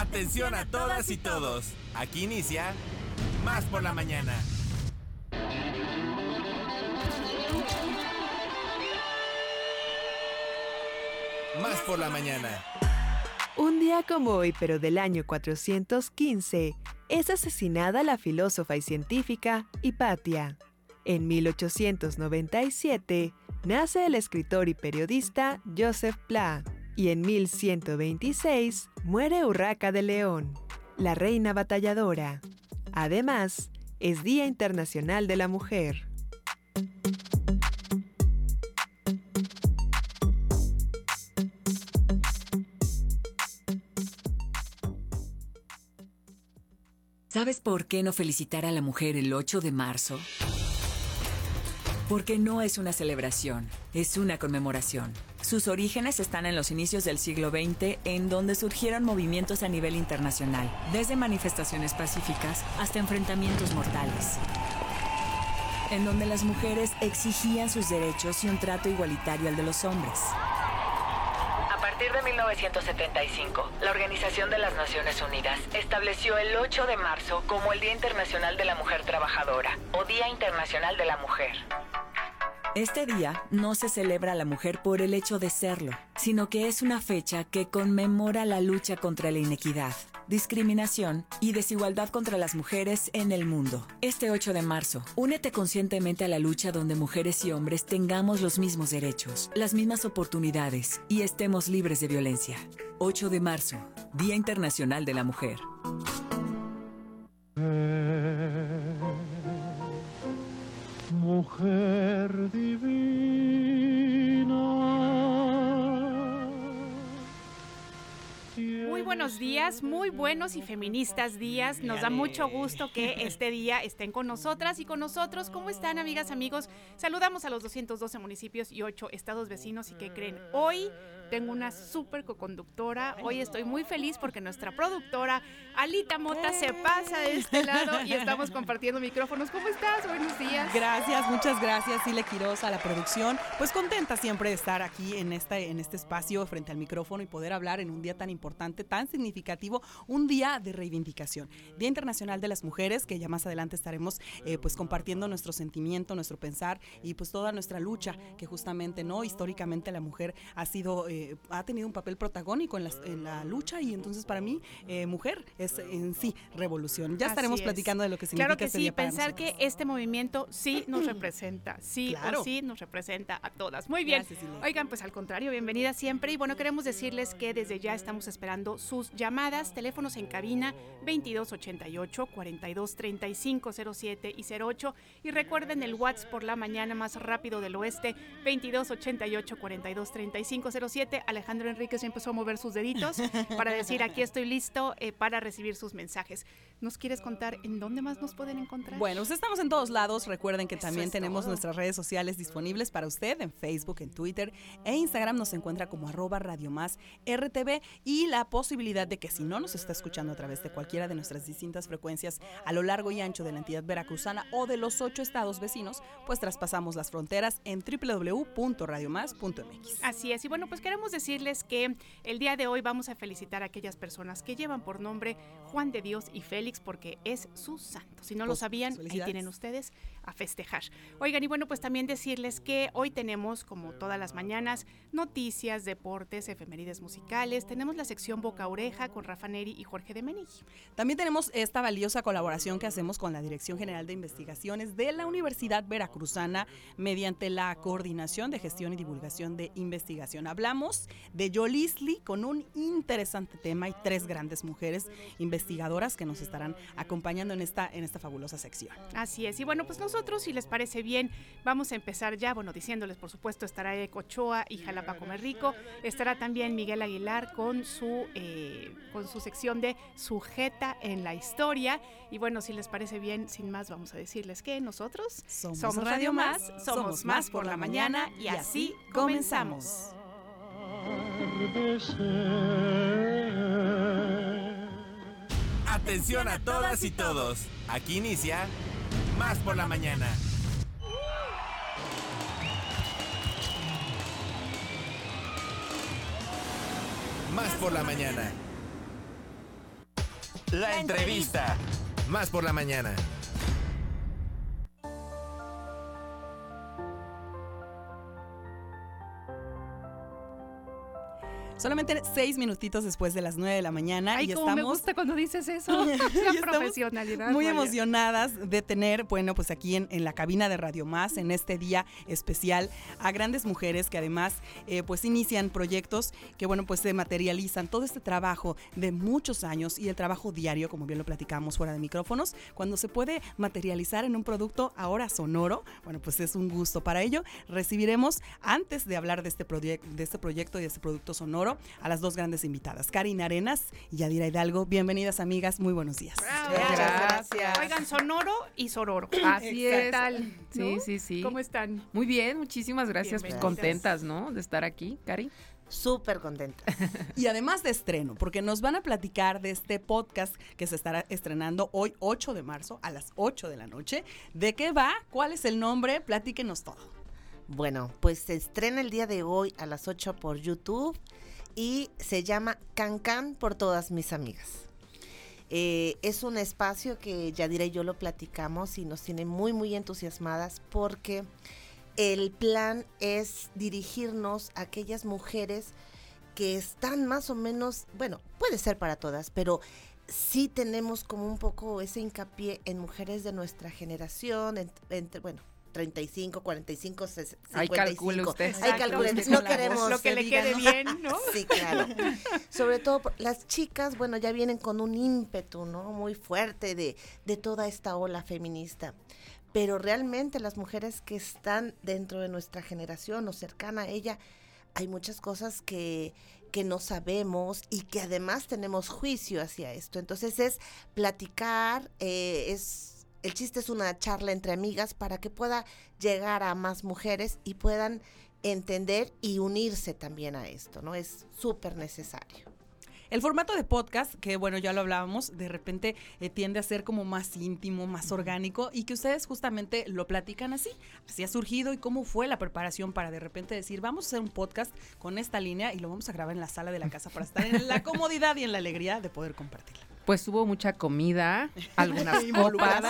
Atención a todas y todos. Aquí inicia Más por la mañana. Más por la mañana. Un día como hoy, pero del año 415, es asesinada la filósofa y científica Hipatia. En 1897, nace el escritor y periodista Joseph Pla y en 1126 muere Urraca de León, la reina batalladora. Además, es Día Internacional de la Mujer. ¿Sabes por qué no felicitar a la mujer el 8 de marzo? Porque no es una celebración, es una conmemoración. Sus orígenes están en los inicios del siglo XX, en donde surgieron movimientos a nivel internacional, desde manifestaciones pacíficas hasta enfrentamientos mortales, en donde las mujeres exigían sus derechos y un trato igualitario al de los hombres. A partir de 1975, la Organización de las Naciones Unidas estableció el 8 de marzo como el Día Internacional de la Mujer Trabajadora o Día Internacional de la Mujer. Este día no se celebra a la mujer por el hecho de serlo, sino que es una fecha que conmemora la lucha contra la inequidad, discriminación y desigualdad contra las mujeres en el mundo. Este 8 de marzo, únete conscientemente a la lucha donde mujeres y hombres tengamos los mismos derechos, las mismas oportunidades y estemos libres de violencia. 8 de marzo, Día Internacional de la Mujer. Mujer divina. Muy buenos días, muy buenos y feministas días. Nos da mucho gusto que este día estén con nosotras y con nosotros. ¿Cómo están, amigas, amigos? Saludamos a los 212 municipios y 8 estados vecinos y que creen hoy tengo una súper co-conductora. Hoy estoy muy feliz porque nuestra productora, Alita Mota, se pasa de este lado y estamos compartiendo micrófonos. ¿Cómo estás? Buenos días. Gracias, muchas gracias, Sile Quiroz, a la producción. Pues contenta siempre de estar aquí en, esta, en este espacio frente al micrófono y poder hablar en un día tan importante, tan significativo, un día de reivindicación. Día Internacional de las Mujeres, que ya más adelante estaremos eh, pues compartiendo nuestro sentimiento, nuestro pensar y pues toda nuestra lucha, que justamente no históricamente la mujer ha sido... Eh, ha tenido un papel protagónico en la, en la lucha y entonces para mí, eh, mujer es en sí revolución. Ya estaremos platicando de lo que significa Claro que este sí, día pensar que este movimiento sí nos representa, sí o sí nos representa a todas. Muy bien. Oigan, pues al contrario, bienvenida siempre. Y bueno, queremos decirles que desde ya estamos esperando sus llamadas, teléfonos en cabina 2288 423507 y 08. Y recuerden el WhatsApp por la mañana más rápido del oeste 2288 423507 Alejandro Enríquez empezó a mover sus deditos para decir aquí estoy listo eh, para recibir sus mensajes. ¿Nos quieres contar en dónde más nos pueden encontrar? Bueno, pues estamos en todos lados. Recuerden que también tenemos nuestras redes sociales disponibles para usted en Facebook, en Twitter e Instagram. Nos encuentra como arroba Radio Más RTV y la posibilidad de que si no nos está escuchando a través de cualquiera de nuestras distintas frecuencias a lo largo y ancho de la entidad veracruzana o de los ocho estados vecinos, pues traspasamos las fronteras en www.radiomás.mx. Así es. Y bueno, pues queremos decirles que el día de hoy vamos a felicitar a aquellas personas que llevan por nombre Juan de Dios y Félix porque es su santo. Si no lo pues, sabían, ahí tienen ustedes a festejar. Oigan, y bueno, pues también decirles que hoy tenemos, como todas las mañanas, noticias, deportes, efemérides musicales. Tenemos la sección Boca Oreja con Rafa Neri y Jorge de Menigi. También tenemos esta valiosa colaboración que hacemos con la Dirección General de Investigaciones de la Universidad Veracruzana mediante la Coordinación de Gestión y Divulgación de Investigación. Hablamos de Yolisli con un interesante tema y tres grandes mujeres investigadoras que nos estarán acompañando en esta, en esta fabulosa sección. Así es. Y bueno, pues nosotros, si les parece bien, vamos a empezar ya, bueno, diciéndoles, por supuesto, estará Ecochoa y Jalapa Comer Rico. Estará también Miguel Aguilar con su, eh, con su sección de Sujeta en la Historia. Y bueno, si les parece bien, sin más, vamos a decirles que nosotros somos, Radio Más, somos Más por la mañana y así comenzamos. Atención a todas y todos. Aquí inicia Más por la mañana. Más por la mañana. La entrevista. Más por la mañana. Solamente seis minutitos después de las nueve de la mañana Ay, y como estamos me gusta cuando dices eso. La profesionalidad. muy María. emocionadas de tener, bueno, pues aquí en, en la cabina de Radio Más, en este día especial, a grandes mujeres que además, eh, pues inician proyectos que, bueno, pues se materializan todo este trabajo de muchos años y el trabajo diario, como bien lo platicamos fuera de micrófonos, cuando se puede materializar en un producto ahora sonoro, bueno, pues es un gusto. Para ello, recibiremos, antes de hablar de este, de este proyecto y de este producto sonoro, a las dos grandes invitadas, Karina Arenas y Yadira Hidalgo. Bienvenidas, amigas, muy buenos días. Bravo. Gracias. Oigan, sonoro y sororo. Así ¿Qué es. tal? Sí, ¿No? sí, sí. ¿Cómo están? Muy bien, muchísimas gracias. Pues contentas, ¿no? De estar aquí, Cari. Súper contenta. Y además de estreno, porque nos van a platicar de este podcast que se estará estrenando hoy, 8 de marzo, a las 8 de la noche. ¿De qué va? ¿Cuál es el nombre? Platíquenos todo. Bueno, pues se estrena el día de hoy a las 8 por YouTube y se llama Can Can por todas mis amigas. Eh, es un espacio que Yadira y yo lo platicamos y nos tiene muy, muy entusiasmadas porque el plan es dirigirnos a aquellas mujeres que están más o menos, bueno, puede ser para todas, pero sí tenemos como un poco ese hincapié en mujeres de nuestra generación, ent- entre, bueno, 35, 45, 55. Ahí calcule usted. Ahí Usted no voz. queremos... Lo que le quede bien, ¿no? Sí, claro. Sobre todo las chicas, bueno, ya vienen con un ímpetu, ¿no? Muy fuerte de, de toda esta ola feminista. Pero realmente las mujeres que están dentro de nuestra generación o cercana a ella, hay muchas cosas que, que no sabemos y que además tenemos juicio hacia esto. Entonces es platicar, eh, es el chiste es una charla entre amigas para que pueda llegar a más mujeres y puedan entender y unirse también a esto, ¿no? Es súper necesario. El formato de podcast, que bueno, ya lo hablábamos, de repente eh, tiende a ser como más íntimo, más orgánico y que ustedes justamente lo platican así. Así ha surgido y cómo fue la preparación para de repente decir, vamos a hacer un podcast con esta línea y lo vamos a grabar en la sala de la casa para estar en la comodidad y en la alegría de poder compartirla. Pues hubo mucha comida, algunas copas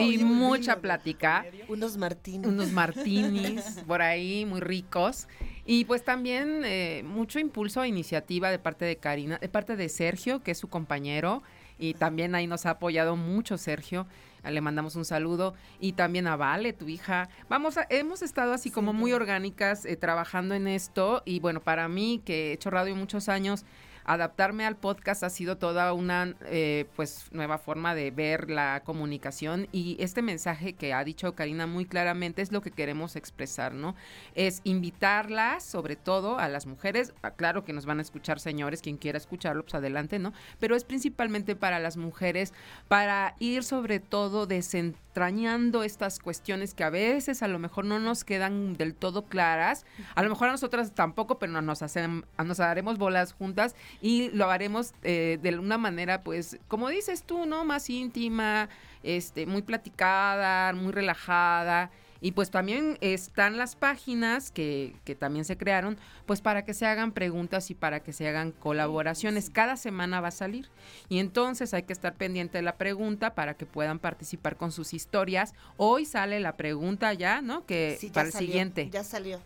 y mucha vino. plática. Unos martines. Unos martinis por ahí muy ricos. Y pues también eh, mucho impulso e iniciativa de parte de Karina, de parte de Sergio, que es su compañero. Y también ahí nos ha apoyado mucho Sergio. Le mandamos un saludo. Y también a Vale, tu hija. Vamos, a- hemos estado así como muy orgánicas eh, trabajando en esto. Y bueno, para mí, que he hecho radio muchos años, adaptarme al podcast ha sido toda una eh, pues nueva forma de ver la comunicación y este mensaje que ha dicho Karina muy claramente es lo que queremos expresar, ¿no? Es invitarlas, sobre todo a las mujeres, ah, claro que nos van a escuchar señores, quien quiera escucharlo, pues adelante, ¿no? Pero es principalmente para las mujeres, para ir sobre todo desentrañando estas cuestiones que a veces a lo mejor no nos quedan del todo claras, a lo mejor a nosotras tampoco, pero no nos, hacen, nos haremos bolas juntas y lo haremos eh, de una manera, pues, como dices tú, ¿no? Más íntima, este, muy platicada, muy relajada. Y pues también están las páginas que, que también se crearon, pues para que se hagan preguntas y para que se hagan colaboraciones. Cada semana va a salir. Y entonces hay que estar pendiente de la pregunta para que puedan participar con sus historias. Hoy sale la pregunta ya, ¿no? Que Sí, ya para el salió, siguiente. Ya salió.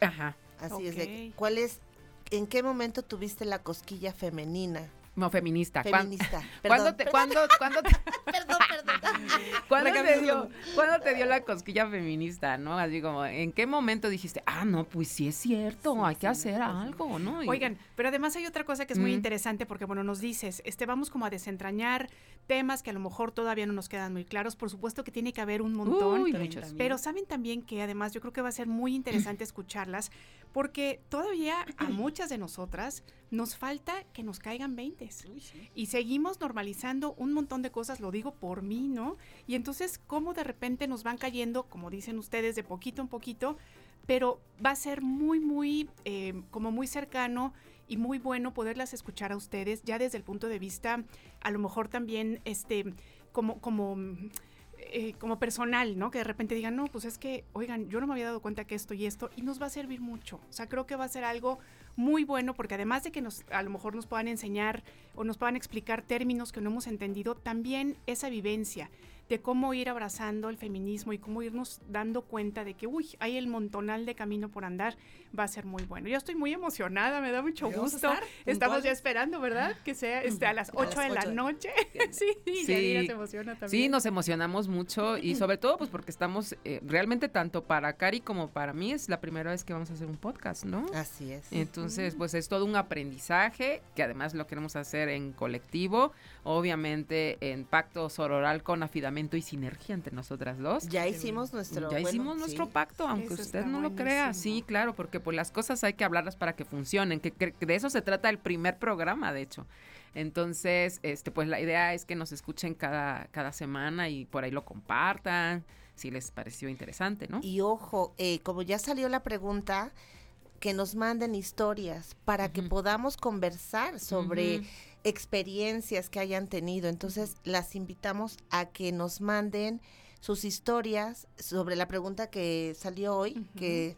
Ajá. Así es. De. ¿Cuál es, en qué momento tuviste la cosquilla femenina? No, feminista. ¿Cuán- Feminista. ¿Cuándo Perdón, te, cuándo, cuándo te- perdón, perdón. ¿Cuándo te, Recapitulo. dio, cuándo te dio la cosquilla feminista, no? Así como, ¿en qué momento dijiste, ah, no, pues sí es cierto, hay que hacer algo, ¿no? Y- Oigan, pero además hay otra cosa que es muy Mm. interesante porque, bueno, nos dices, este, vamos como a desentrañar temas que a lo mejor todavía no nos quedan muy claros. Por supuesto que tiene que haber un montón. Uy, 30 muchos. mil. Pero saben también que además yo creo que va a ser muy interesante escucharlas porque todavía a muchas de nosotras nos falta que nos caigan veintes. Y seguimos normalizando un montón de cosas, lo digo por mí, ¿no? Y entonces, ¿cómo de repente nos van cayendo, como dicen ustedes, de poquito en poquito? Pero va a ser muy, muy, eh, como muy cercano y muy bueno poderlas escuchar a ustedes, ya desde el punto de vista, a lo mejor también, este, como, como, eh, como personal, ¿no? Que de repente digan, no, pues es que, oigan, yo no me había dado cuenta que esto y esto, y nos va a servir mucho. O sea, creo que va a ser algo muy bueno porque además de que nos a lo mejor nos puedan enseñar o nos puedan explicar términos que no hemos entendido, también esa vivencia de cómo ir abrazando el feminismo y cómo irnos dando cuenta de que, uy, hay el montonal de camino por andar, va a ser muy bueno. Yo estoy muy emocionada, me da mucho gusto. Estamos ya esperando, ¿verdad? Que sea este, a las 8 de la noche. sí, sí. se emociona también. Sí, nos emocionamos mucho y sobre todo pues porque estamos eh, realmente tanto para Cari como para mí es la primera vez que vamos a hacer un podcast, ¿no? Así es. Entonces, pues es todo un aprendizaje que además lo queremos hacer en colectivo, obviamente en pacto sororal con afidamiento y sinergia entre nosotras dos. Ya hicimos nuestro Ya hicimos nuestro pacto, aunque usted no lo crea. Sí, claro, porque pues las cosas hay que hablarlas para que funcionen, que, de eso se trata el primer programa, de hecho. Entonces, este, pues la idea es que nos escuchen cada, cada semana y por ahí lo compartan, si les pareció interesante, ¿no? Y ojo, eh, como ya salió la pregunta, que nos manden historias para que podamos conversar sobre experiencias que hayan tenido. Entonces, las invitamos a que nos manden sus historias sobre la pregunta que salió hoy, que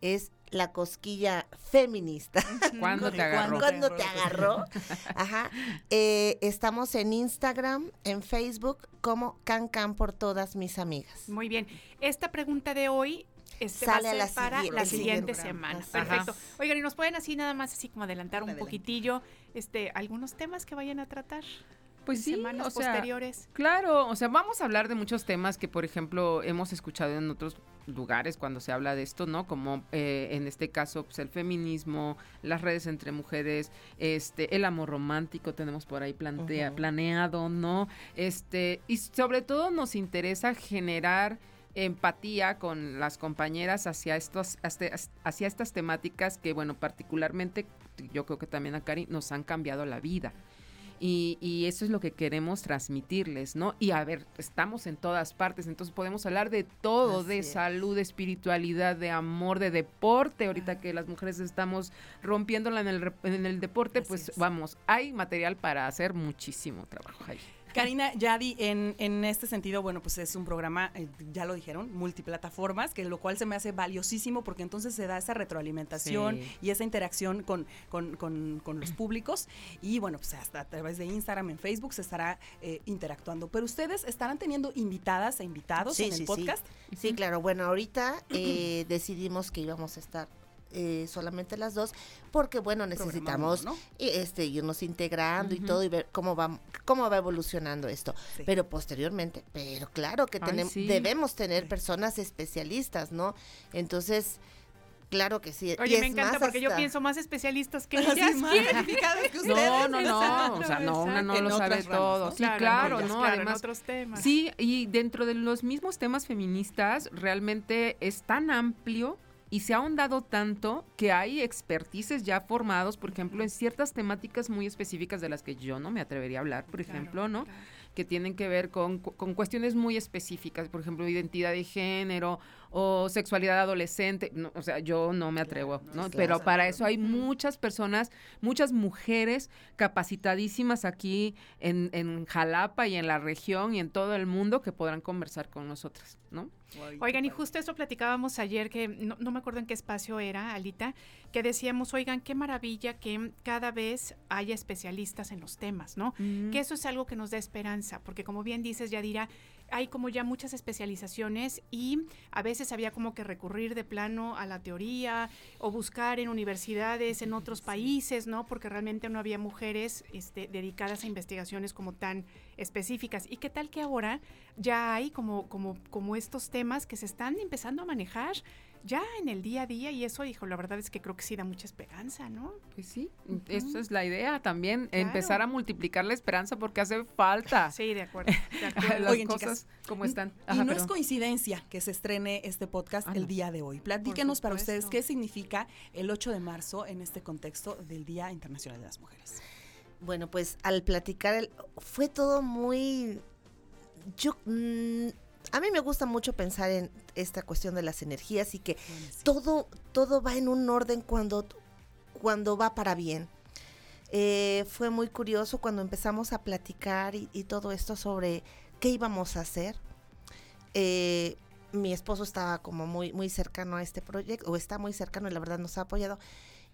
es la cosquilla feminista. ¿Cuándo te agarró? ¿Cuándo te agarró? Ajá. Eh, estamos en Instagram, en Facebook, como Can Can por todas mis amigas. Muy bien. Esta pregunta de hoy este Sale a la para la siguiente semana. Perfecto. Oigan, y nos pueden así nada más así como adelantar un poquitillo este algunos temas que vayan a tratar. Pues sí, semanas posteriores. Claro, o sea, vamos a hablar de muchos temas que, por ejemplo, hemos escuchado en otros lugares cuando se habla de esto, ¿no? Como eh, en este caso, pues el feminismo, las redes entre mujeres, este, el amor romántico tenemos por ahí plantea, planeado, ¿no? Este, y sobre todo nos interesa generar empatía con las compañeras hacia estos hacia estas temáticas que bueno particularmente yo creo que también a Cari nos han cambiado la vida. Y, y, eso es lo que queremos transmitirles, ¿no? Y a ver, estamos en todas partes, entonces podemos hablar de todo, de salud, de espiritualidad, de amor, de deporte, ahorita que las mujeres estamos rompiéndola en el, en el deporte, pues vamos, hay material para hacer muchísimo trabajo ahí. Karina Yadi, en, en este sentido, bueno, pues es un programa, eh, ya lo dijeron, multiplataformas, que lo cual se me hace valiosísimo porque entonces se da esa retroalimentación y esa interacción con, con, los públicos. Y bueno, pues hasta a través de Instagram, en Facebook se estará eh, interactuando. Pero ustedes estarán teniendo invitadas e invitados en el podcast. Sí. sí, claro. Bueno, ahorita eh, decidimos que íbamos a estar eh, solamente las dos, porque bueno, necesitamos este, irnos integrando y todo y ver cómo va, cómo va evolucionando esto. Pero posteriormente, pero claro que tenemos, debemos tener personas especialistas, ¿no? Entonces, Claro que sí. Oye, me encanta porque yo pienso más especialistas que ellas. no, no, no. O sea, no, una no lo sabe todo. Sí, claro, ¿no? Además, otros temas. Sí, y dentro de los mismos temas feministas, realmente es tan amplio y se ha ahondado tanto que hay expertices ya formados, por ejemplo, en ciertas temáticas muy específicas de las que yo no me atrevería a hablar, por ejemplo, ¿no? Que tienen que ver con, con, cuestiones muy específicas, por ejemplo, identidad de género o sexualidad adolescente. o sea, yo no me atrevo, ¿no? Pero para eso hay muchas personas, muchas mujeres capacitadísimas aquí en, en Jalapa y en la región y en todo el mundo que podrán conversar con nosotras, ¿no? Oigan, y justo eso platicábamos ayer, que no, me acuerdo en qué espacio era, Alita, que decíamos, oigan, qué maravilla que cada vez haya especialistas en los temas, ¿no? Que eso es algo que nos da esperanza, porque como bien dices, Yadira, hay como ya muchas especializaciones y a veces había como que recurrir de plano a la teoría o buscar en universidades en otros países, ¿no? Porque realmente no había mujeres este, dedicadas a investigaciones como tan específicas. ¿Y qué tal que ahora ya hay como, como, como estos temas que se están empezando a manejar? Ya en el día a día y eso, hijo, la verdad es que creo que sí da mucha esperanza, ¿no? Pues sí, eso es la idea también, empezar a multiplicar la esperanza porque hace falta. Sí, de acuerdo. Las cosas como están. y no es coincidencia que se estrene este podcast ah, el día de hoy. Platíquenos para ustedes qué significa el 8 de marzo en este contexto del Día Internacional de las Mujeres. Bueno, pues al platicar, el, fue todo muy... Yo... Mm, a mí me gusta mucho pensar en esta cuestión de las energías y que todo, todo va en un orden cuando, cuando va para bien. Eh, fue muy curioso cuando empezamos a platicar y, todo esto sobre qué íbamos a hacer. Eh, mi esposo estaba como muy, muy cercano a este proyecto, o está muy cercano y la verdad nos ha apoyado.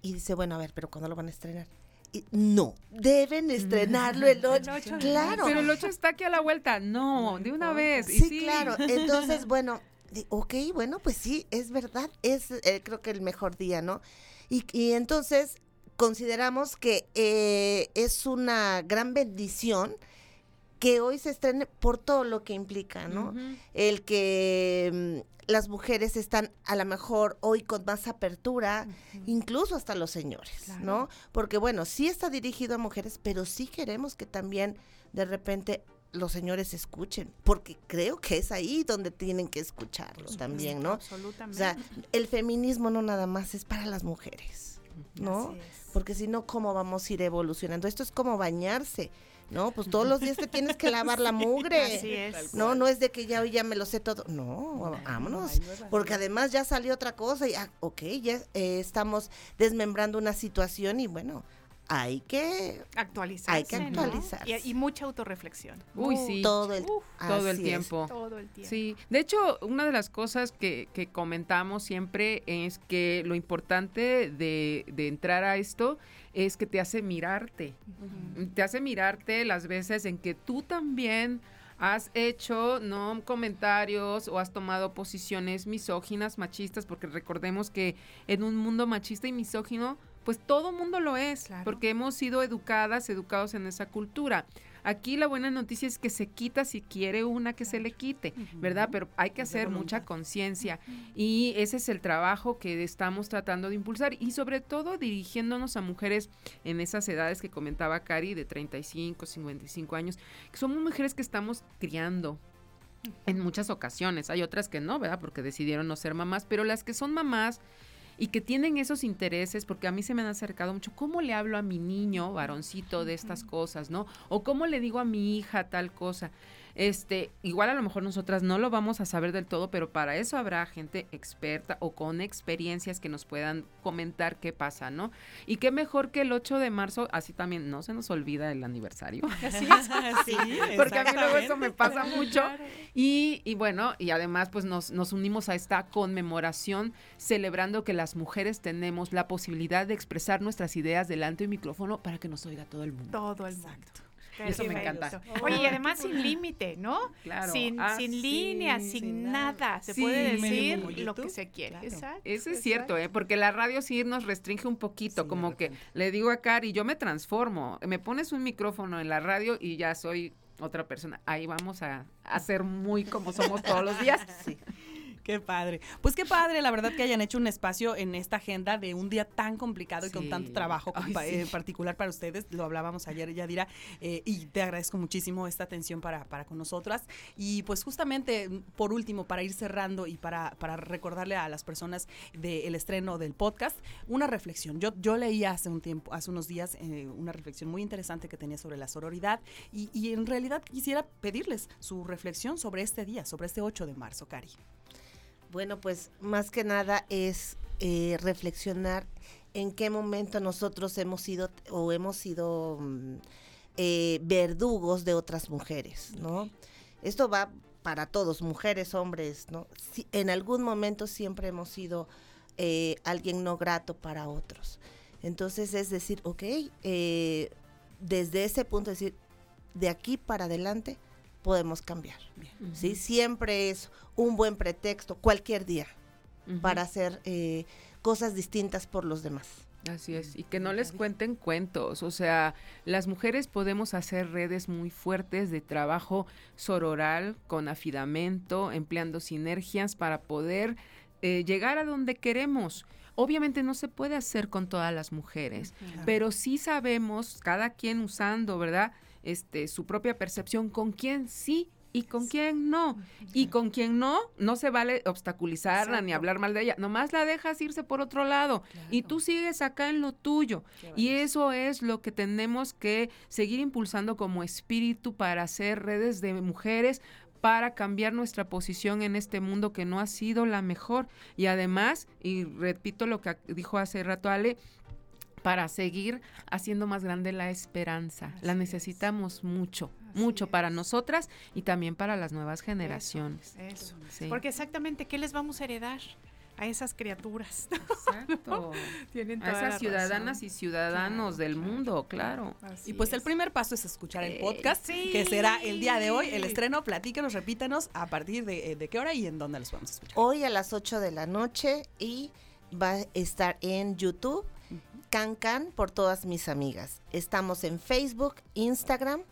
Y dice, bueno, a ver, pero ¿cuándo lo van a estrenar? No, deben estrenarlo el 8. Claro. Pero el 8 está aquí a la vuelta. No, de una vez. y Sí, claro. Entonces, bueno, ok, bueno, pues sí, es verdad, es eh, creo que el mejor día, ¿no? Y, y entonces consideramos que eh, es una gran bendición que hoy se estrene por todo lo que implica, ¿no? El que mm, las mujeres están a lo mejor hoy con más apertura, incluso hasta los señores, ¿no? Porque bueno, sí está dirigido a mujeres, pero sí queremos que también de repente los señores escuchen, porque creo que es ahí donde tienen que escucharlo también, ¿no? O Absolutamente. sea, el feminismo no nada más es para las mujeres, ¿no? Así es. Porque si no, ¿cómo vamos a ir evolucionando? Esto es como bañarse, ¿no? Pues todos los días te tienes que lavar la mugre. Así es. No, no es de que ya hoy ya me lo sé todo. No, vámonos. Porque además ya salió otra cosa y, ah, ok, ya eh, estamos desmembrando una situación y bueno, hay que Actualizarse. Hay que ¿no? actualizarse. Y, y mucha autorreflexión. Uy, sí. todo el, Uf, Todo el es. tiempo. Todo el tiempo. Sí, de hecho, una de las cosas que, que comentamos siempre es que lo importante de, de entrar a esto es que te hace mirarte. Te hace mirarte las veces en que tú también has hecho no comentarios o has tomado posiciones misóginas, machistas, porque recordemos que en un mundo machista y misógino, pues todo mundo lo es, Claro. porque hemos sido educadas, educados en esa cultura. Aquí la buena noticia es que se quita si quiere una que se le quite, ¿verdad? Pero hay que hacer mucha conciencia y ese es el trabajo que estamos tratando de impulsar y sobre todo dirigiéndonos a mujeres en esas edades que comentaba Cari de 35, 55 años, que somos mujeres que estamos criando. En muchas ocasiones, hay otras que no, ¿verdad? Porque decidieron no ser mamás, pero las que son mamás y que tienen esos intereses, porque a mí se me han acercado mucho, ¿cómo le hablo a mi niño varoncito de estas cosas, no? O cómo le digo a mi hija tal cosa. Este, igual a lo mejor nosotras no lo vamos a saber del todo, pero para eso habrá gente experta o con experiencias que nos puedan comentar qué pasa, ¿no? Y qué mejor que el 8 de marzo, así también no se nos olvida el aniversario. Sí, Porque a mí luego eso me pasa mucho. Y, y bueno, y además pues nos, nos unimos a esta conmemoración celebrando que las mujeres tenemos la posibilidad de expresar nuestras ideas delante de un micrófono para que nos oiga todo el mundo. Todo el mundo. Y eso me encanta. Oye, y además sin límite, ¿no? Claro. Sin, Ah, sin sí, líneas, sin, sin nada. nada. Se Sí, puede decir lo que se quiere. Claro. Exacto. Eso es cierto, ¿eh? porque la radio sí nos restringe un poquito, Sí, como que le digo a Cari, yo me transformo, me pones un micrófono en la radio y ya soy otra persona. Ahí vamos a, a ser muy como somos todos los días. Sí. Qué padre. Pues qué padre, la verdad que hayan hecho un espacio en esta agenda de un día tan complicado y con tanto trabajo Ay, pa- sí. eh, particular para ustedes. Lo hablábamos ayer, Yadira, eh, y te agradezco muchísimo esta atención para, para con nosotras. Y pues justamente, por último, para ir cerrando y para, para recordarle a las personas del estreno del podcast, una reflexión. Yo, yo leí hace un tiempo, hace unos días, eh, una reflexión muy interesante que tenía sobre la sororidad y, y en realidad quisiera pedirles su reflexión sobre este día, sobre este 8 de marzo, Cari. Bueno, pues más que nada es eh, reflexionar en qué momento nosotros hemos sido o hemos sido mm, eh, verdugos de otras mujeres, ¿no? Esto va para todos, mujeres, hombres, ¿no? Si- en algún momento siempre hemos sido eh, alguien no grato para otros. Entonces es decir, ok, desde ese punto, decir, de aquí para adelante podemos cambiar. ¿sí? Siempre es un buen pretexto, cualquier día, para hacer eh, cosas distintas por los demás. Así es, y que no les cuenten cuentos, o sea, las mujeres podemos hacer redes muy fuertes de trabajo sororal, con afidamento, empleando sinergias para poder eh, llegar a donde queremos. Obviamente no se puede hacer con todas las mujeres, pero sí sabemos, cada quien usando, ¿verdad? Este, su propia percepción, con quién sí y con quién no. Y con quien no, no se vale obstaculizarla ni hablar mal de ella. Nomás la dejas irse por otro lado. Y tú sigues acá en lo tuyo. Y eso es lo que tenemos que seguir impulsando como espíritu para hacer redes de mujeres para cambiar nuestra posición en este mundo que no ha sido la mejor. Y además, y repito lo que dijo hace rato Ale, para seguir haciendo más grande la esperanza. la necesitamos mucho, mucho para nosotras y también para las nuevas generaciones. Eso. Sí. Porque exactamente, ¿qué les vamos a heredar? a esas criaturas. Exacto. Tienen A toda la esas ciudadanas razón. y ciudadanos del mundo, claro. Así Y pues el primer paso es escuchar el Eh, podcast, sí. que será el día de hoy, el estreno. Platícanos, repítanos a partir de, eh, de qué hora y en dónde los podemos escuchar. Hoy a las 8 de la noche y va a estar en YouTube, Can Can por todas mis amigas. Estamos en Facebook, Instagram,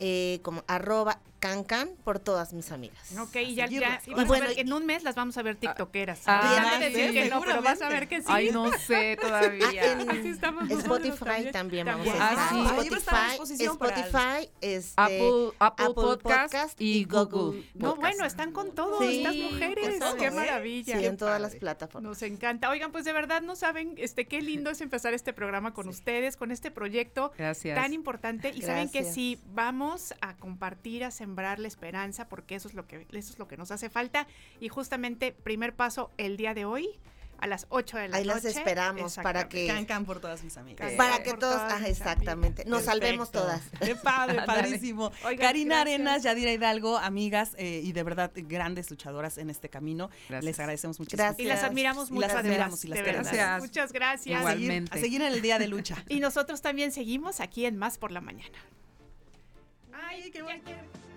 eh, como arroba Can Can por todas mis amigas. Ok, y ya, ya y Y vas a bueno, ver que en un mes las vamos a ver tiktokeras. Ah, Ya de sí, decir que no, pero vas a ver que sí. Ay, no sé todavía. en Así estamos Spotify también, vamos a Ah, estar. sí. Ahí va a estar a Spotify, Spotify, este, Apple, Apple, Apple Podcast, Podcast y Google. No, bueno, están con todo, Sí, estas mujeres. estamos, Qué ¿eh? maravilla. Sí, en todas las plataformas. Nos encanta. Oigan, pues de verdad no saben este qué lindo es empezar este programa con ustedes, con este proyecto Gracias. tan importante. Y saben que sí, vamos a compartir, a sembrar la esperanza, porque eso es lo que, eso es lo que nos hace falta. Y justamente, primer paso el día de hoy, a las 8 de la Ahí noche. las esperamos para que- Can Can por todas mis amigas. Para que todos, mis exactamente, nos salvemos todas. Qué padre, padrísimo. Oigan, Karina gracias. Arenas, Yadira Hidalgo, amigas eh, y de verdad grandes luchadoras en este camino. Gracias. Les agradecemos muchísimo. Gracias. Y las admiramos Y mucho. las admiramos y las. Gracias. Muchas gracias. A seguir, Igualmente. a seguir en el día de lucha. Y nosotros también seguimos aquí en Más por la Mañana. Ay, qué bueno.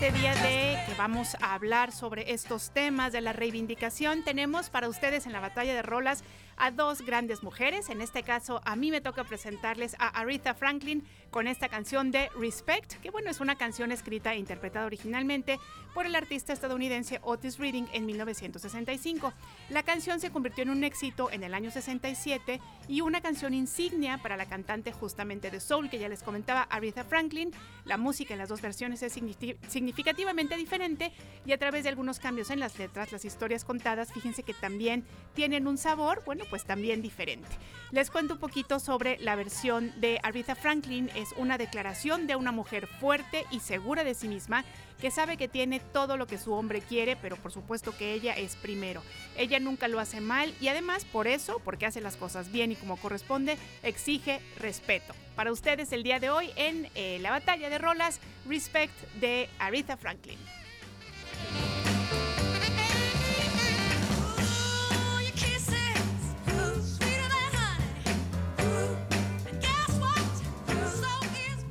Este día de que vamos a hablar sobre estos temas de la reivindicación, tenemos para ustedes en la batalla de rolas a dos grandes mujeres. En este caso, a mí me toca presentarles a Aretha Franklin con esta canción de Respect, que bueno, es una canción escrita e interpretada originalmente por el artista estadounidense Otis Reading en 1965. La canción se convirtió en un éxito en el año 67 y una canción insignia para la cantante justamente de soul que ya les comentaba Aretha Franklin. La música en las dos versiones es signifi- significativamente diferente y a través de algunos cambios en las letras, las historias contadas, fíjense que también tienen un sabor, bueno, pues también diferente. Les cuento un poquito sobre la versión de Aretha Franklin. Es una declaración de una mujer fuerte y segura de sí misma que sabe que tiene todo lo que su hombre quiere, pero por supuesto que ella es primero. Ella nunca lo hace mal y además por eso, porque hace las cosas bien y como corresponde, exige respeto. Para ustedes el día de hoy en eh, la batalla de rolas, Respect de Aretha Franklin.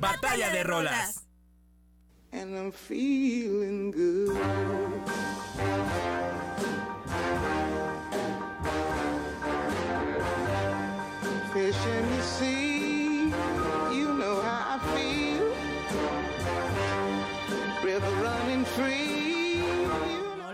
Batalla de rolas. and I'm feeling good. Fish in the sea, you know how I feel. River running free.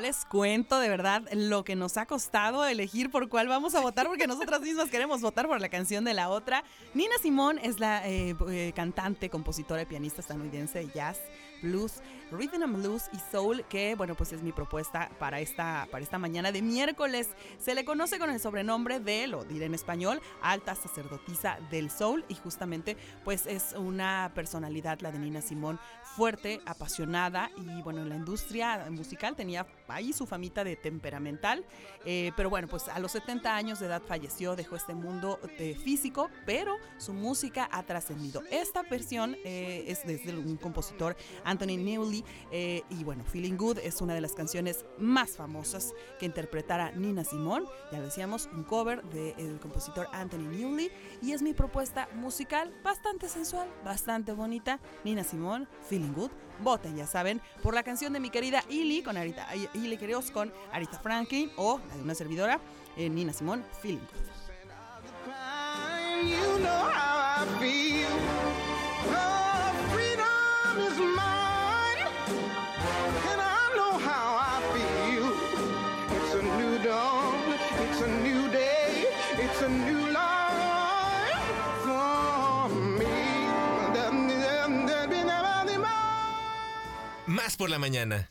Les cuento de verdad lo que nos ha costado elegir por cuál vamos a votar, porque nosotras mismas queremos votar por la canción de la otra. Nina Simone es la eh, eh, cantante, compositora y pianista estadounidense de jazz, blues, rhythm and blues y soul, que bueno, pues es mi propuesta para esta, para esta mañana de miércoles. Se le conoce con el sobrenombre de, lo diré en español, alta sacerdotisa del soul y justamente pues es una personalidad, la de Nina Simone, fuerte, apasionada y bueno, en la industria musical tenía ahí su famita de temperamental, eh, pero bueno, pues a los 70 años de edad falleció, dejó este mundo eh, físico, pero su música ha trascendido. Esta versión eh, es desde un compositor, Anthony Newley, eh, y bueno, Feeling Good es una de las canciones más famosas que interpretara Nina Simone, ya lo decíamos, un cover del compositor Anthony Newley, y es mi propuesta musical bastante sensual, bastante bonita, Nina Simone, Feeling Good, voten, ya saben, por la canción de mi querida Ili con Arita, Ili Queros con Arita Franklin o la de una servidora, eh, Nina Simone, Feeling Más por la mañana.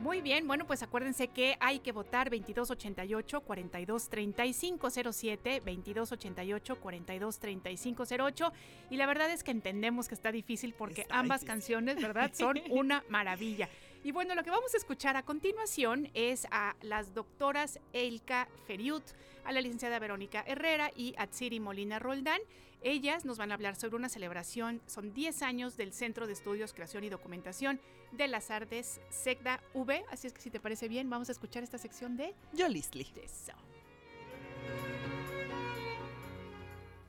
Muy bien, bueno, pues acuérdense que hay que votar 2288 423507 2288 423508 y la verdad es que entendemos que está difícil porque ambas canciones, ¿verdad? Son una maravilla. Y bueno, lo que vamos a escuchar a continuación es a las doctoras Elka Feriut, a la licenciada Verónica Herrera y a Tsiri Molina Roldán. Ellas nos van a hablar sobre una celebración, son 10 años del Centro de Estudios, Creación y Documentación de las Artes, SECDA V. Así es que si te parece bien, vamos a escuchar esta sección de Yolistli. Eso.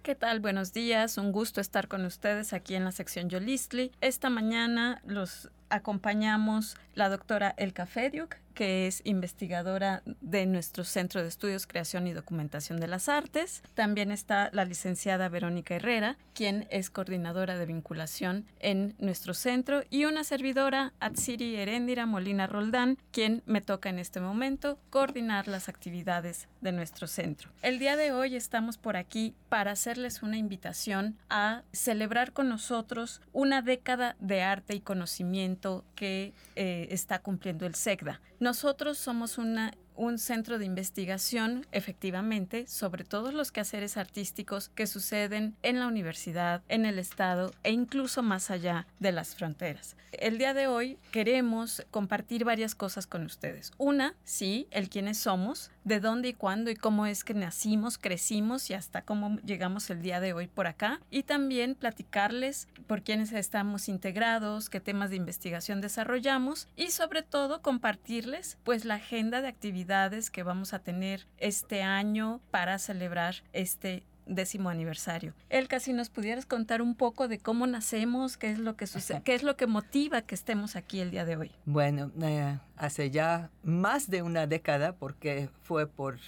¿Qué tal? Buenos días, un gusto estar con ustedes aquí en la sección Yolistli. Esta mañana los acompañamos la doctora Elka Fediuk, que es investigadora de nuestro Centro de Estudios, Creación y Documentación de las Artes. También está la licenciada Verónica Herrera, quien es coordinadora de vinculación en nuestro centro, y una servidora, Atsiri Erendira Molina Roldán, quien me toca en este momento coordinar las actividades de nuestro centro. El día de hoy estamos por aquí para hacerles una invitación a celebrar con nosotros una década de arte y conocimiento que eh, está cumpliendo el SEGDA. Nosotros somos una un centro de investigación, efectivamente, sobre todos los quehaceres artísticos que suceden en la universidad, en el Estado e incluso más allá de las fronteras. El día de hoy queremos compartir varias cosas con ustedes. Una, sí, el quiénes somos, de dónde y cuándo y cómo es que nacimos, crecimos y hasta cómo llegamos el día de hoy por acá. Y también platicarles por quiénes estamos integrados, qué temas de investigación desarrollamos y sobre todo compartirles pues la agenda de actividades que vamos a tener este año para celebrar este décimo aniversario. Elka, si nos pudieras contar un poco de cómo nacemos, qué es lo que sucede, qué es lo que motiva que estemos aquí el día de hoy. Bueno, eh, hace ya más de una década, porque fue por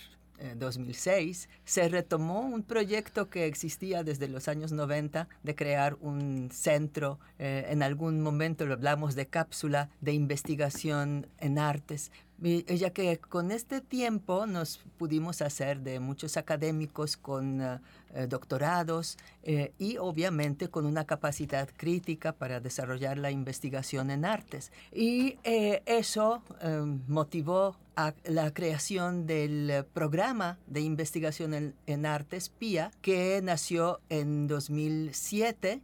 eh, 2006, se retomó un proyecto que existía desde los años 90 de crear un centro, eh, en algún momento lo hablamos de cápsula de investigación en artes, ya que con este tiempo nos pudimos hacer de muchos académicos con eh, eh, doctorados eh, y obviamente con una capacidad crítica para desarrollar la investigación en artes. Y eh, eso eh, motivó a la creación del programa de investigación en, en artes PIA, que nació en 2007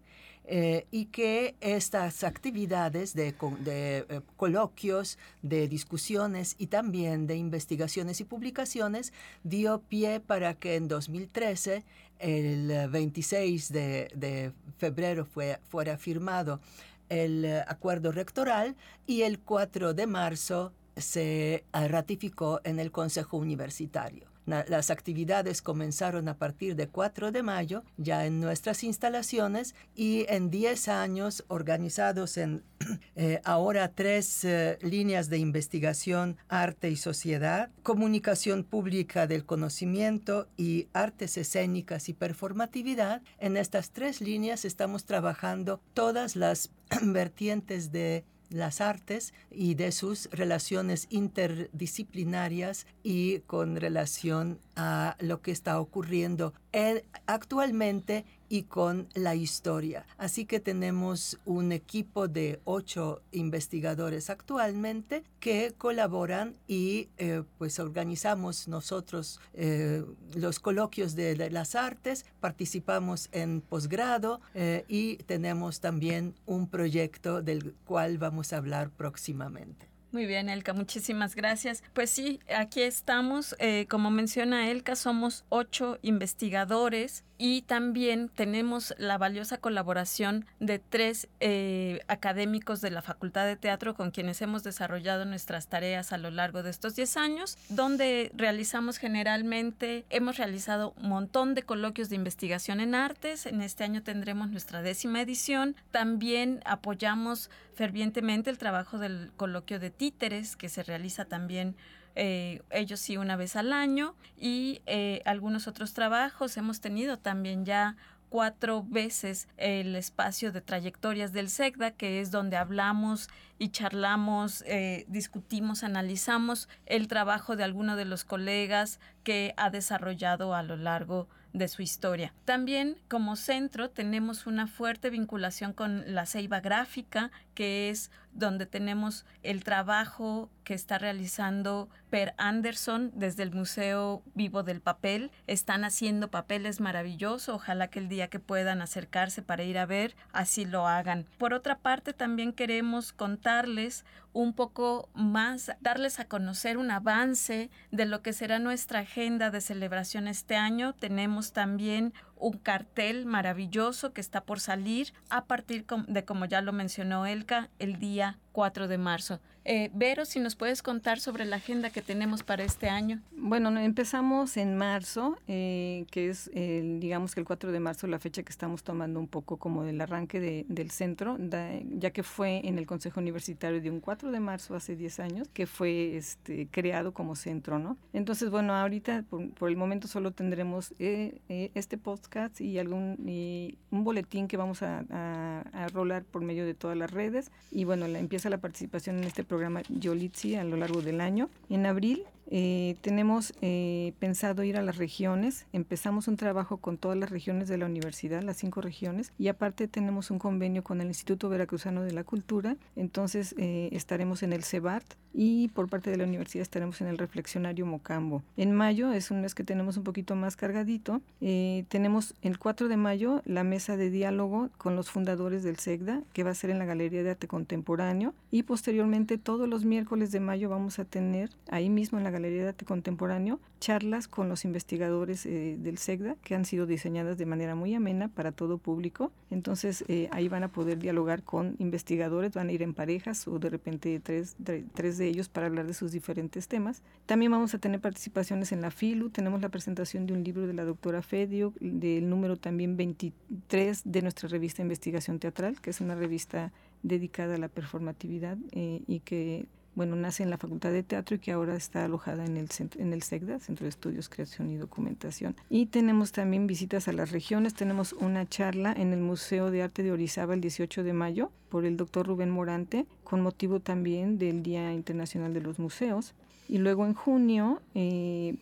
eh, y que estas actividades de, eh, coloquios, de discusiones y también de investigaciones y publicaciones dio pie para que en 2013, el eh, 26 de, de febrero, fue, fuera firmado el acuerdo rectoral y el 4 de marzo se ratificó en el Consejo Universitario. Las actividades comenzaron a partir de 4 de mayo, ya en nuestras instalaciones, y en 10 años organizados en eh, ahora tres eh, líneas de investigación, arte y sociedad, comunicación pública del conocimiento y artes escénicas y performatividad. En estas tres líneas estamos trabajando todas las vertientes de las artes y de sus relaciones interdisciplinarias y con relación a lo que está ocurriendo en- actualmente y con la historia. Así que tenemos un equipo de ocho investigadores actualmente que colaboran y eh, pues organizamos nosotros eh, los coloquios de, las artes, participamos en posgrado eh, y tenemos también un proyecto del cual vamos a hablar próximamente. Muy bien, Elka, muchísimas gracias. Pues sí, aquí estamos. eh, como menciona Elka, somos ocho investigadores y también tenemos la valiosa colaboración de tres eh, académicos de la Facultad de Teatro con quienes hemos desarrollado nuestras tareas a lo largo de estos 10 años, donde realizamos generalmente, hemos realizado un montón de coloquios de investigación en artes. En este año tendremos nuestra décima edición. También apoyamos fervientemente el trabajo del coloquio de títeres que se realiza también eh, ellos sí una vez al año y eh, algunos otros trabajos. Hemos tenido también ya cuatro veces el espacio de trayectorias del SECDA, que es donde hablamos y charlamos, eh, discutimos, analizamos el trabajo de alguno de los colegas que ha desarrollado a lo largo de su historia. También como centro tenemos una fuerte vinculación con la Ceiba Gráfica, que es donde tenemos el trabajo que está realizando Per Anderson desde el Museo Vivo del Papel. Están haciendo papeles maravillosos, ojalá que el día que puedan acercarse para ir a ver, así lo hagan. Por otra parte, también queremos contarles un poco más, darles a conocer un avance de lo que será nuestra agenda de celebración este año. Tenemos también un cartel maravilloso que está por salir a partir de, como ya lo mencionó Elka, el día 4 de marzo. Eh, Vero, si nos puedes contar sobre la agenda que tenemos para este año. Bueno, no, empezamos en marzo, eh, que es, el, digamos que el 4 de marzo, la fecha que estamos tomando un poco como del arranque de- del centro, da- ya que fue en el Consejo Universitario de un 4 de marzo hace 10 años, que fue este, creado como centro, ¿no? Entonces, bueno, ahorita por, por el momento solo tendremos eh, eh, este podcast y algún y un boletín que vamos a, a- a rolar por medio de todas las redes. Y bueno, la, empieza la participación en este programa Yolitzi a lo largo del año. En abril eh, tenemos eh, pensado ir a las regiones. Empezamos un trabajo con todas las regiones de la universidad, las cinco regiones, y aparte tenemos un convenio con el Instituto Veracruzano de la Cultura. Entonces eh, estaremos en el CEBART y por parte de la universidad estaremos en el Reflexionario Mocambo. En mayo es un mes que tenemos un poquito más cargadito. Eh, tenemos el 4 de mayo la mesa de diálogo con los fundadores del SEGDA, que va a ser en la Galería de Arte Contemporáneo. Y posteriormente, todos los miércoles de mayo, vamos a tener ahí mismo en la Galería de Arte Contemporáneo charlas con los investigadores eh, del SEGDA, que han sido diseñadas de manera muy amena para todo público. Entonces, eh, ahí van a poder dialogar con investigadores, van a ir en parejas o de repente tres, tre- tres de ellos para hablar de sus diferentes temas. También vamos a tener participaciones en la FILU, tenemos la presentación de un libro de la doctora Fedio, del número también 23 de nuestra revista Investigación Teatral, que es una revista dedicada a la performatividad eh, y que bueno, nace en la Facultad de Teatro y que ahora está alojada en el, en el SEGDA, Centro de Estudios, Creación y Documentación. Y tenemos también visitas a las regiones. Tenemos una charla en el Museo de Arte de Orizaba el 18 de mayo por el doctor Rubén Morante, con motivo también del Día Internacional de los Museos. Y luego en junio eh,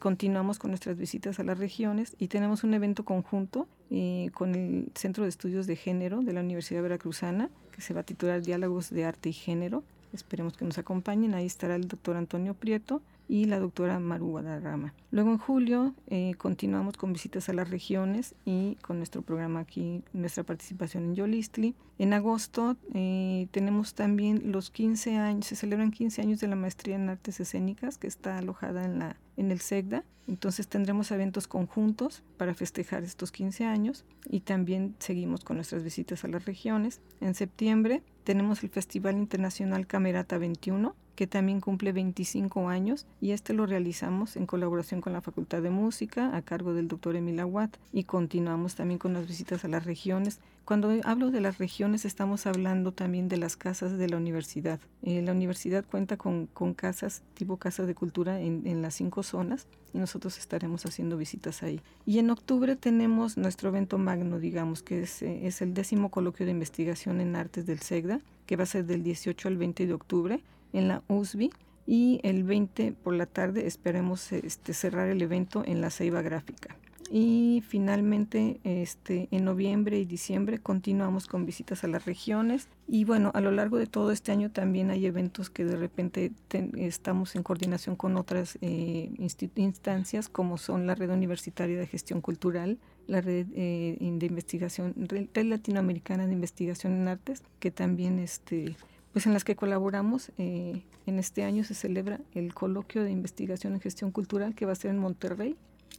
continuamos con nuestras visitas a las regiones y tenemos un evento conjunto eh, con el Centro de Estudios de Género de la Universidad Veracruzana, que se va a titular Diálogos de Arte y Género. Esperemos que nos acompañen. Ahí estará el doctor Antonio Prieto y la doctora Maru Guadarrama. Luego en julio eh, continuamos con visitas a las regiones y con nuestro programa aquí, nuestra participación en Yolistli. En agosto eh, tenemos también los 15 años, se celebran 15 años de la maestría en artes escénicas que está alojada en, la, en el SEGDA. Entonces tendremos eventos conjuntos para festejar estos 15 años y también seguimos con nuestras visitas a las regiones. En septiembre tenemos el Festival Internacional Camerata 21, que también cumple 25 años y este lo realizamos en colaboración con la Facultad de Música a cargo del doctor Emil Aguat y continuamos también con las visitas a las regiones. Cuando hablo de las regiones estamos hablando también de las casas de la universidad. Eh, la universidad cuenta con, casas tipo casa de cultura en, en las cinco zonas y nosotros estaremos haciendo visitas ahí. Y en octubre tenemos nuestro evento magno, digamos, que es, eh, es el décimo coloquio de investigación en artes del SEGDA, que va a ser del 18 al 20 de octubre en la USB y el 20 por la tarde esperemos este, cerrar el evento en la Ceiba Gráfica. Y finalmente, este, en noviembre y diciembre continuamos con visitas a las regiones. Y bueno, a lo largo de todo este año también hay eventos que de repente ten- estamos en coordinación con otras eh, instancias, como son la Red Universitaria de Gestión Cultural, la Red eh, de Investigación, Red Latinoamericana de Investigación en Artes, que también este, pues en las que colaboramos. eh, en este año se celebra el coloquio de investigación en gestión cultural que va a ser en Monterrey.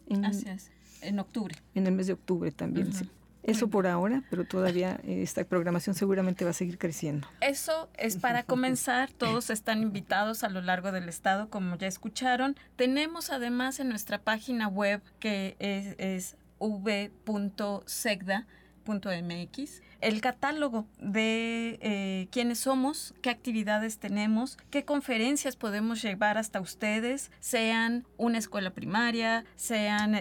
En, Así es, en octubre. En el mes de octubre también, sí. Eso por ahora, pero todavía eh, esta programación seguramente va a seguir creciendo. Eso es para comenzar. Todos están invitados a lo largo del estado, como ya escucharon. Tenemos además en nuestra página web que es, es v.segda.mx. el catálogo de eh, quiénes somos, qué actividades tenemos, qué conferencias podemos llevar hasta ustedes, sean una escuela primaria, sean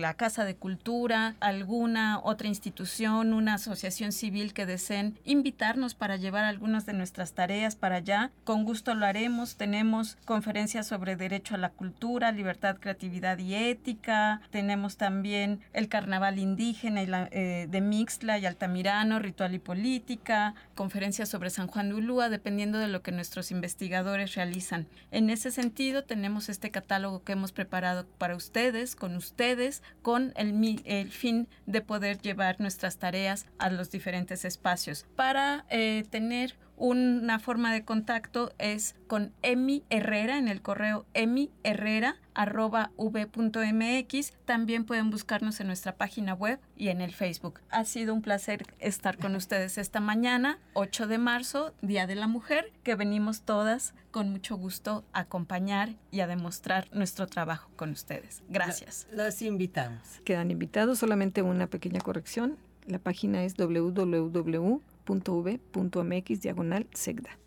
la Casa de Cultura, alguna otra institución, una asociación civil que deseen invitarnos para llevar algunas de nuestras tareas para allá. Con gusto lo haremos. Tenemos conferencias sobre derecho a la cultura, libertad, creatividad y ética. Tenemos también el carnaval indígena eh, de Mixtla y Altamirano, ritual y política. Conferencias sobre San Juan de Ulúa, dependiendo de lo que nuestros investigadores realizan. En ese sentido, tenemos este catálogo que hemos preparado para ustedes, con ustedes, con el, fin de poder llevar nuestras tareas a los diferentes espacios. Para eh, tener una forma de contacto es con Emi Herrera en el correo emiherrera arroba v.mx. También pueden buscarnos en nuestra página web y en el Facebook. Ha sido un placer estar con ustedes esta mañana, 8 de marzo, Día de la Mujer, que venimos todas con mucho gusto a acompañar y a demostrar nuestro trabajo con ustedes. Gracias. Los invitamos. Quedan invitados, solamente una pequeña corrección. La página es www.v.mx diagonal segda.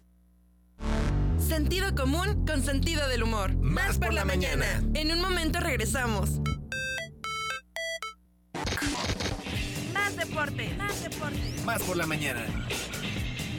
Sentido común con sentido del humor. Más, por, la, mañana. En un momento regresamos. Más deporte. Más deporte. Más por la mañana.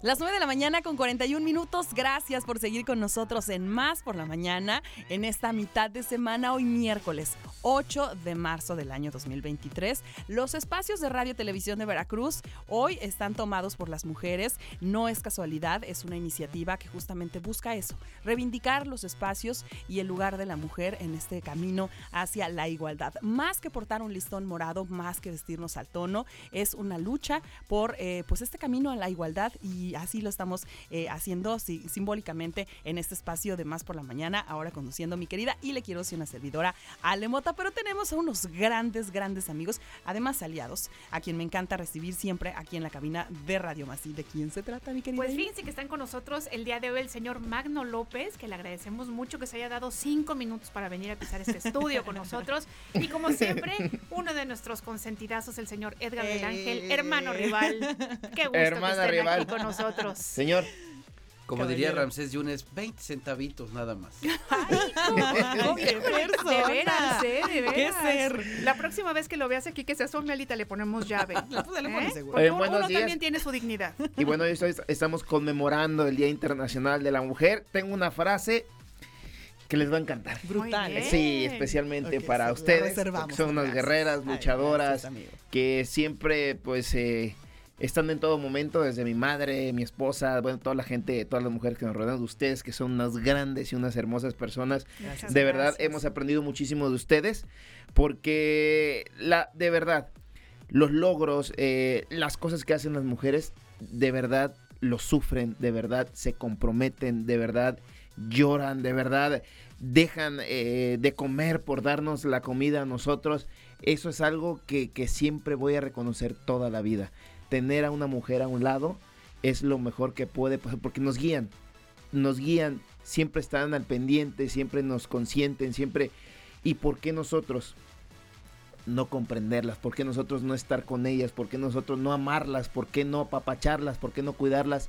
Las 9 de la mañana con 41 minutos. Gracias por seguir con nosotros en Más por la Mañana en esta mitad de semana, hoy miércoles 8 de marzo del año 2023. Los espacios de Radio Televisión de Veracruz hoy están tomados por las mujeres. No es casualidad, es una iniciativa que justamente busca eso, reivindicar los espacios y el lugar de la mujer en este camino hacia la igualdad. Más que portar un listón morado, más que vestirnos al tono, es una lucha por eh, pues este camino a la igualdad y así lo estamos eh, haciendo sí, simbólicamente en este espacio de Más por la Mañana, ahora conduciendo mi querida y le quiero ser una servidora Ale Mota, pero tenemos a unos grandes, grandes amigos, además aliados, a quien me encanta recibir siempre aquí en la cabina de Radio Más. ¿Y de quién se trata, mi querida? Pues fíjense que están con nosotros el día de hoy el señor Magno López, que le agradecemos mucho que se haya dado cinco minutos para venir a pisar este estudio con nosotros. Y como siempre, uno de nuestros consentidazos, el señor Edgar del Ángel, hermano rival. Qué gusto Hermana que estén rival. aquí con nosotros. Señor, como diría. Ramsés Yunes, 20 centavitos nada más. ¡Qué persona! De veras, ¿eh? De ¡Qué veras. ser! La próxima vez que lo veas aquí, que se asome Alita, le ponemos llave. le pones seguro. Porque Eh, uno, días. también tiene su dignidad. Y bueno, hoy estamos conmemorando el Día Internacional de la Mujer. Tengo una frase que les va a encantar. Brutal. ¿eh? Sí, especialmente para ustedes. son unas Gracias. guerreras, Ay, luchadoras, gracias, amigo. que siempre, pues, eh, están en todo momento, desde mi madre, mi esposa, bueno, toda la gente, todas las mujeres que nos rodean de ustedes, que son unas grandes y unas hermosas personas. Gracias. de verdad, Gracias. hemos aprendido muchísimo de ustedes, porque, la, de verdad, los logros, eh, las cosas que hacen las mujeres, de verdad lo sufren, de verdad se comprometen, de verdad lloran, de verdad dejan eh, de comer por darnos la comida a nosotros. Eso es algo que, que siempre voy a reconocer toda la vida. Tener a una mujer a un lado es lo mejor que puede pasar, porque nos guían, nos guían, siempre están al pendiente, siempre nos consienten, siempre... ¿Y por qué nosotros? no comprenderlas, por qué nosotros no estar con ellas, por qué nosotros no amarlas, por qué no apapacharlas, por qué no cuidarlas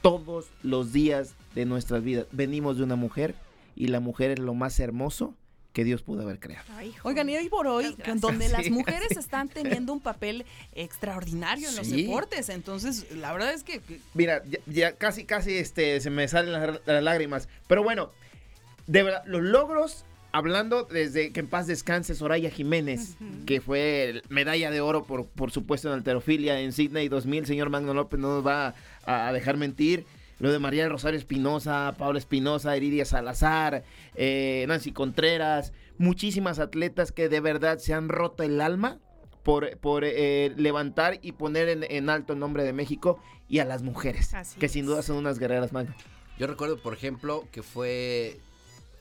todos los días de nuestras vidas. Venimos de una mujer y la mujer es lo más hermoso que Dios pudo haber creado. Oigan, y hoy por hoy, donde las Sí. mujeres están teniendo un papel extraordinario en los deportes, entonces la verdad es que que Mira, ya, ya casi, casi este, se me salen las, las lágrimas. Pero bueno, de verdad, los logros, hablando desde que en paz descanse Soraya Jiménez, que fue medalla de oro, por, por supuesto, en alterofilia en Sydney 2000. Señor Magno López no nos va a, a dejar mentir. Lo de María Rosario Espinosa, Paula Espinosa, Iridia Salazar, eh, Nancy Contreras, muchísimas atletas que de verdad se han roto el alma por, por eh, levantar y poner en, en alto el nombre de México y a las mujeres, Así que sin duda son unas guerreras, Magno. Yo recuerdo, por ejemplo, que fue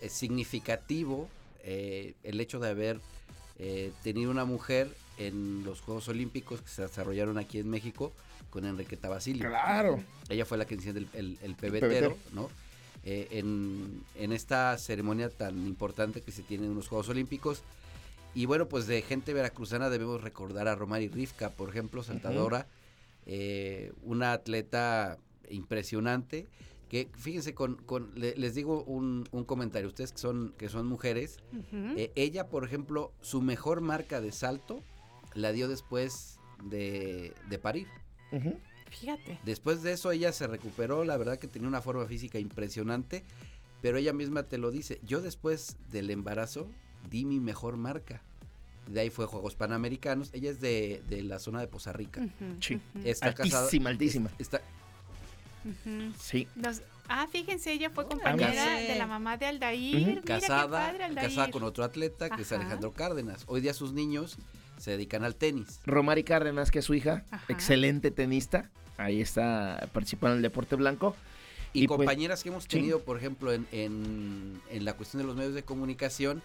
eh, significativo eh, el hecho de haber eh, tener una mujer en los Juegos Olímpicos que se desarrollaron aquí en México con Enriqueta Basile. Claro. Ella fue la que enciende el, el, el pebetero. pebetero, ¿no? Eh, en, en esta ceremonia tan importante que se tiene en los Juegos Olímpicos. Y bueno, pues de gente veracruzana debemos recordar a Romari Rivka, por ejemplo, saltadora, eh, una atleta impresionante. Que fíjense, con, con- le- les digo un, un comentario, ustedes que son, que son mujeres, eh, ella, por ejemplo, su mejor marca de salto la dio después de, de parir. Fíjate. Después de eso ella se recuperó, la verdad que tenía una forma física impresionante, pero ella misma te lo dice, yo después del embarazo di mi mejor marca. De ahí fue Juegos Panamericanos, ella es de, de la zona de Poza Rica. Sí. Está casada. Altísima, altísima. Está. Sí. Nos- ah, fíjense, ella fue compañera de la mamá de Aldair. Mira qué casada, padre, Aldair. casada con otro atleta que es. Alejandro Cárdenas. Hoy día sus niños se dedican al tenis. Romari Cárdenas, que es su hija, Ajá. excelente tenista. Ahí está participando en el deporte blanco. Y, pues, compañeras que hemos sí. tenido, por ejemplo, en, en- en la cuestión de los medios de comunicación,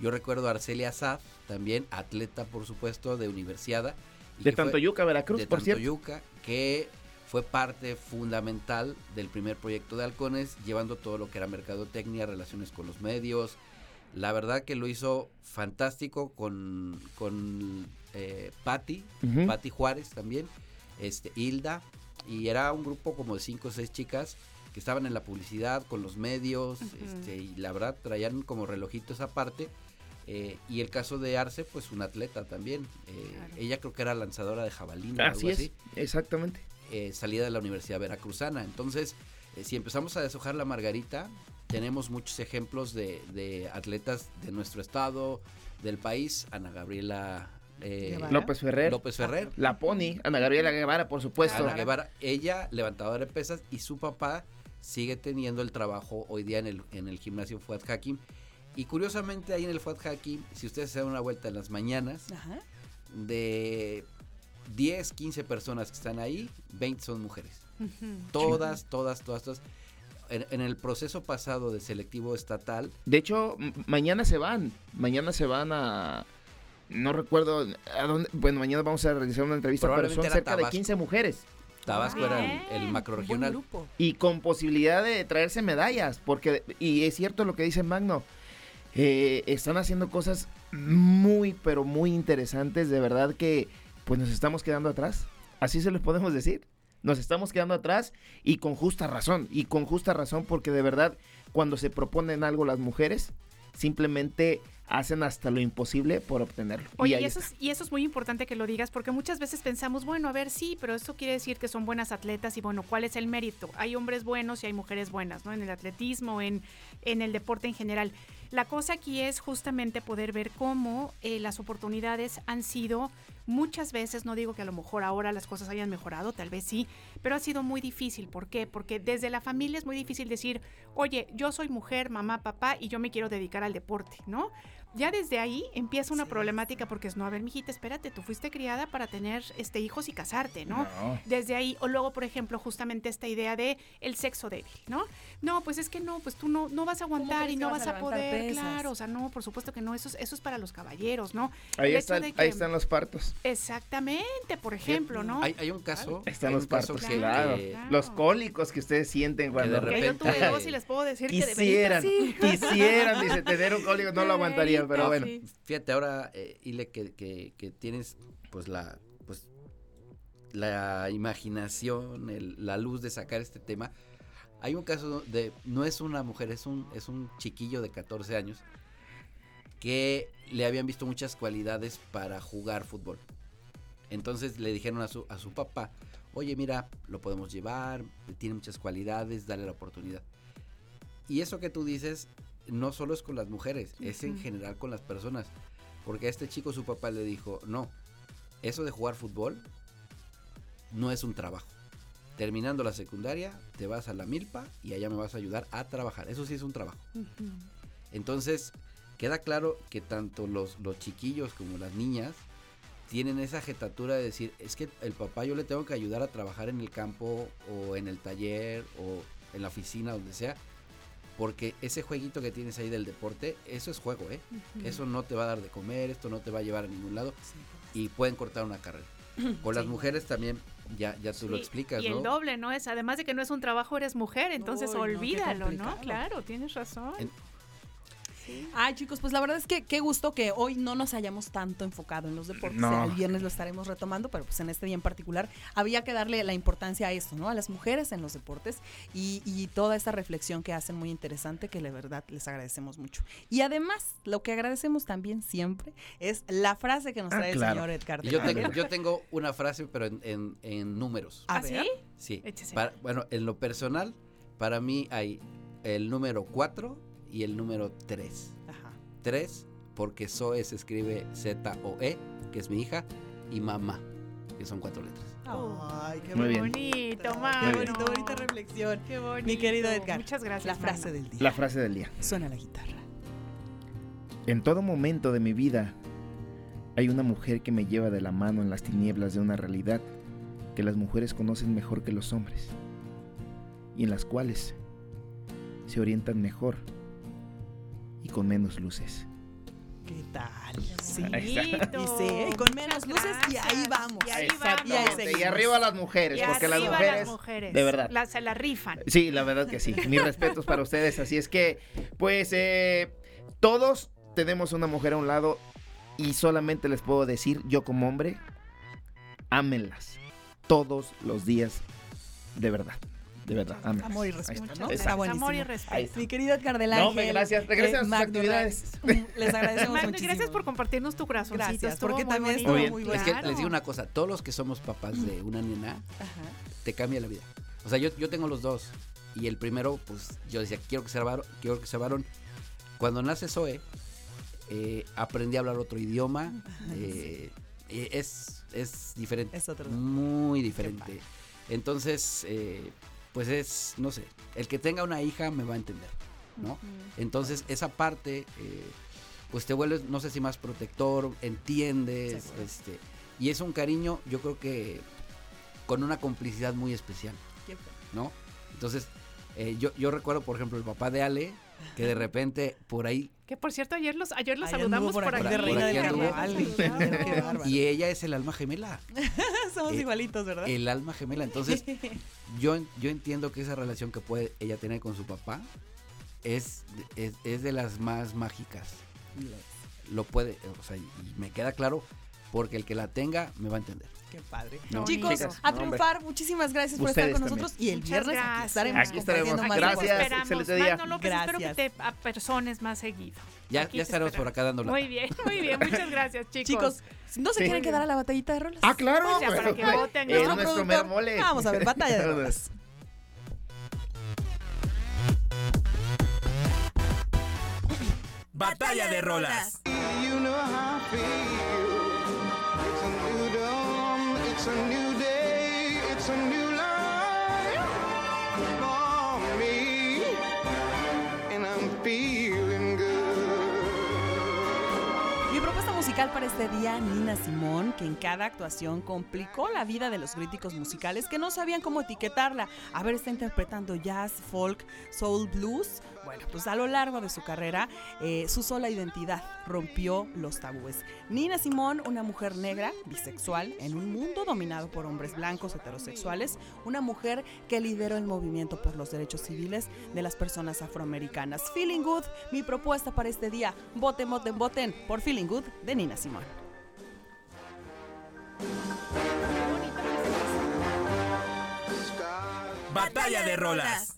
yo recuerdo a Arcelia Saz, también atleta, por supuesto, de Universiada. y De Tantoyuca, Veracruz, de por cierto. Tantoyuca, que fue parte fundamental del primer proyecto de Halcones, llevando todo lo que era mercadotecnia, relaciones con los medios. La verdad que lo hizo fantástico con, con eh, Patti, Ujú. Patti Juárez también, este, Hilda, y era un grupo como de cinco o seis chicas que estaban en la publicidad con los medios, este, y la verdad traían como relojitos aparte. eh, y el caso de Arce, pues un atleta también. eh, Ella creo que era lanzadora de jabalina. o Así algo es, así exactamente. eh, salida de la Universidad Veracruzana. Entonces, eh, si empezamos a deshojar la margarita, tenemos muchos ejemplos de, de atletas de nuestro estado, del país. Ana Gabriela eh. López Ferrer. López Ferrer. La Pony, Ana Gabriela Guevara, por supuesto. Ana Guevara, ella levantadora de pesas y su papá sigue teniendo el trabajo hoy día en el, en el gimnasio Fuad Hakim. Y curiosamente ahí en el Fuad Hakim, si ustedes se dan una vuelta en las mañanas, Ajá. de 10, 15 personas que están ahí, 20 son mujeres. Todas, todas, todas, todas. En, en el proceso pasado de selectivo estatal, De hecho, mañana se van. Mañana se van a. No recuerdo a dónde. Bueno, mañana vamos a realizar una entrevista, pero son cerca de Tabasco. 15 mujeres. Tabasco era el, el macro regional. Y con posibilidad de traerse medallas. Porque, y es cierto lo que dice Magno. eh, están haciendo cosas muy, pero muy interesantes. De verdad que, pues nos estamos quedando atrás. Así se los podemos decir. Nos estamos quedando atrás y con justa razón. Y con justa razón porque de verdad, cuando se proponen algo las mujeres, simplemente hacen hasta lo imposible por obtenerlo. Oye, ahí y eso, es, y eso es muy importante que lo digas porque muchas veces pensamos, bueno, a ver, sí, pero eso quiere decir que son buenas atletas y bueno, ¿cuál es el mérito? Hay hombres buenos y hay mujeres buenas, ¿no? En el atletismo, en, en el deporte en general. La cosa aquí es justamente poder ver cómo eh, las oportunidades han sido muchas veces, no digo que a lo mejor ahora las cosas hayan mejorado, tal vez sí, pero ha sido muy difícil. ¿Por qué? Porque desde la familia es muy difícil decir, oye, yo soy mujer, mamá, papá y yo me quiero dedicar al deporte, ¿no? Ya desde ahí empieza una problemática porque es, no, a ver, mijita, espérate, tú fuiste criada para tener este hijos y casarte, ¿no? No. Desde ahí, o luego, por ejemplo, justamente esta idea de el sexo débil, ¿no? No, pues es que no, pues tú no, no vas a aguantar y que no vas vas a poder, pesas? claro, o sea, no, por supuesto que no, eso es, eso es para los caballeros, ¿no? Ahí, están, de ahí que- están los partos. Exactamente, por ejemplo, ¿no? Hay, hay un caso. Ahí están los partos, que- claro. que- Los cólicos que ustedes sienten cuando de Que yo tuve repente- dos y les puedo decir que de quisieran, sí. quisieran, dice, tener un cólico, no lo aguantarían, pero bueno. Fíjate ahora, eh, Ile, que, que, que tienes pues la pues la imaginación, el- la luz de sacar este tema. Hay un caso de, no es una mujer, es un, es un chiquillo de 14 años que le habían visto muchas cualidades para jugar fútbol. Entonces le dijeron a su, a su papá, oye mira, lo podemos llevar, tiene muchas cualidades, dale la oportunidad. Y eso que tú dices no solo es con las mujeres, es en general con las personas. Porque a este chico su papá le dijo, no, eso de jugar fútbol no es un trabajo. Terminando la secundaria, te vas a la milpa y allá me vas a ayudar a trabajar. Eso sí es un trabajo. Entonces, queda claro que tanto los, los chiquillos como las niñas tienen esa jetatura de decir, es que el papá yo le tengo que ayudar a trabajar en el campo o en el taller o en la oficina, donde sea, porque ese jueguito que tienes ahí del deporte, eso es juego, ¿eh? Eso no te va a dar de comer, esto no te va a llevar a ningún lado y pueden cortar una carrera. Con las mujeres también, ya, ya tú lo explicas, Y ¿no? el doble, ¿no? Es, además de que no es un trabajo, eres mujer, entonces Uy, olvídalo, ¿no? Claro, tienes razón. En- Ay, chicos, pues la verdad es que qué gusto que hoy no nos hayamos tanto enfocado en los deportes. No. El viernes lo estaremos retomando, pero pues en este día en particular había que darle la importancia a esto, ¿no? A las mujeres en los deportes y, y toda esta reflexión que hacen muy interesante, que la verdad les agradecemos mucho. Y además, lo que agradecemos también siempre es la frase que nos Ah, trae claro. el señor Edgar. Yo tengo, yo tengo una frase, pero en, en- en números. A ¿Ah, ver. Sí. Échese. Para- bueno, en lo personal, para mí hay el número 4 y el número 3. Ajá. 3 porque Zoe se escribe Z-O-E, que es mi hija, y mamá, que son cuatro letras. Ay, qué Muy bonito, Qué mano. bonito, bonita reflexión. Qué bonito. Mi querido Edgar. Muchas gracias. La frase mano. del día. La frase del día. Suena la guitarra. En todo momento de mi vida hay una mujer que me lleva de la mano en las tinieblas de una realidad que las mujeres conocen mejor que los hombres y en las cuales se orientan mejor y con menos luces. ¿Qué tal? Sí. Ahí está. Y sí, y con menos luces y ahí vamos. Y ahí Exactamente, Y ahí y arriba las mujeres, Y porque las mujeres, las mujeres. de verdad. La- se la rifan. Sí, la verdad que sí. Mis respetos para ustedes. Así es que, pues, eh, todos tenemos una mujer a un lado y solamente les puedo decir, yo como hombre, ámenlas todos los días, de verdad. De verdad. Amor y Ahí respeto, está. ¿no? Ahí Está está. buenísimo. Amor y respeto. Mi querido Edgar del No, Ángel. gracias. Regresen a sus McDonald's. Les agradecemos Magda, muchísimo. gracias por compartirnos tu corazoncito. Gracias, porque muy también estuvo muy Es que Claro. les digo una cosa, todos los que somos papás de una nena, Ajá. te cambia la vida. O sea, yo, yo tengo los dos. Y el primero, pues yo decía, quiero que sea varón. Quiero que sea varón. Cuando nace Zoe, eh, aprendí a hablar otro idioma. eh, eh, es, es diferente. Es otro. Muy diferente. Entonces, eh, pues es, no sé, el que tenga una hija me va a entender, ¿no? Entonces, esa parte, eh, pues te vuelves, no sé si más protector, entiendes, este, y es un cariño, yo creo que con una complicidad muy especial. ¿no? Entonces, eh, yo, yo recuerdo, por ejemplo, el papá de Ale, que de repente por ahí, Que por cierto, ayer los, ayer los Ayer saludamos por, por aquí aquí. y ella es el alma gemela, Somos Eh, igualitos, ¿verdad? el alma gemela. Entonces, yo, yo entiendo que esa relación que puede ella tener con su papá es, es, es de las más mágicas. Lo puede, o sea, y me queda claro, porque el que la tenga me va a entender. Qué padre. No, Chicos, chicas, a no, triunfar. Muchísimas gracias por estar Ustedes con también. nosotros. Y el Muchas viernes aquí gracias. estaremos. Aquí estaremos. más Gracias. excelente día. Mano López, espero que Gracias. te apersones más seguido. Ya, Aquí ya estaremos por acá dando la Muy bien, muy bien. Muchas gracias, chicos. Chicos, ¿no se Sí. quieren quedar a la batallita de rolas? Ah, claro. Pues ya, para que voten, es ¿no? Nuestro mero mole. Vamos a ver, batalla de rolas. Batalla de rolas. You know how Mi propuesta musical para este día, Nina Simón, que en cada actuación complicó la vida de los críticos musicales que no sabían cómo etiquetarla. A ver, está interpretando jazz, folk, soul, blues. Bueno, pues a lo largo de su carrera, eh, su sola identidad rompió los tabúes. Nina Simón, una mujer negra, bisexual, en un mundo dominado por hombres blancos heterosexuales, una mujer que lideró el movimiento por los derechos civiles de las personas afroamericanas. Feeling Good, mi propuesta para este día. Voten, voten, voten por Feeling Good de Nina Simón. Batalla de rolas.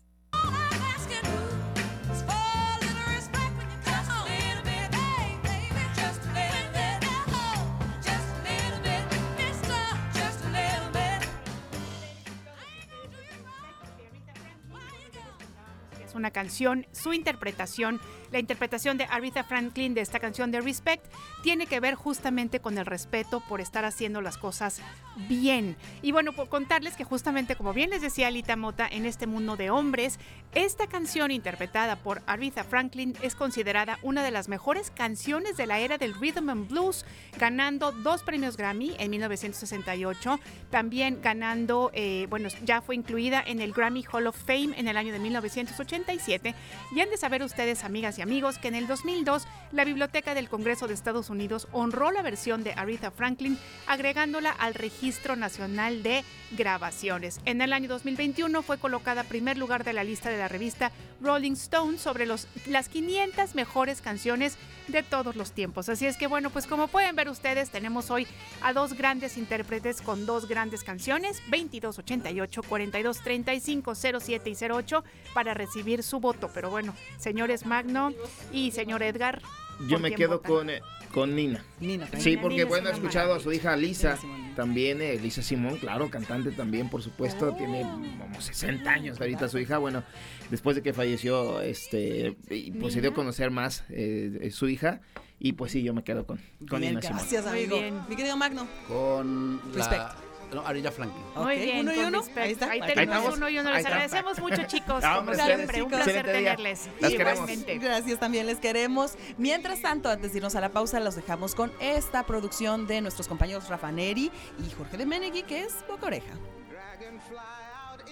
Una canción, su interpretación, la interpretación de Aretha Franklin de esta canción de Respect, tiene que ver justamente con el respeto por estar haciendo las cosas bien. Y bueno, por contarles que justamente, como bien les decía Alita Mota, en este mundo de hombres, esta canción interpretada por Aretha Franklin es considerada una de las mejores canciones de la era del rhythm and blues, ganando dos premios Grammy en 1968, también ganando, eh, bueno, ya fue incluida en el Grammy Hall of Fame en el año de 1981 1997. Y han de saber ustedes, amigas amigos, que en el 2002 la Biblioteca del Congreso de Estados Unidos honró la versión de Aretha Franklin agregándola al Registro Nacional de Grabaciones. En el año 2021 fue colocada primer lugar de la lista de la revista Rolling Stone sobre los, las 500 mejores canciones de todos los tiempos. Así es que bueno, pues como pueden ver ustedes, tenemos hoy a dos grandes intérpretes con dos grandes canciones, 2288, 4235, 07 y 08, para recibir su voto. Pero bueno, señores Magno y señor Edgar. Yo ¿por me quedo votan? con, eh, con Nina. Nina, Sí, Nina, porque Nina bueno, he escuchado a su hija Lisa, también eh, Lisa Simón, claro, cantante también, por supuesto, tiene como 60 años ahorita su hija, bueno, después de que falleció, este, y pues se dio a conocer más eh, su hija, y pues sí, yo me quedo con, con Bien, Nina Simón. gracias, Muy amigo. bien. Mi querido Magno. Con Respect. la... No, Aretha Franklin. Muy bien, uno y uno. Ahí está. Ahí Ahí tenemos uno y uno. Les agradecemos mucho, chicos. Ah, como siempre, un placer tenerles. Las queremos. Igualmente. Gracias, también les queremos. Mientras tanto, antes de irnos a la pausa, los dejamos con esta producción de nuestros compañeros Rafa Neri y Jorge de Menegui, que es Boca Oreja.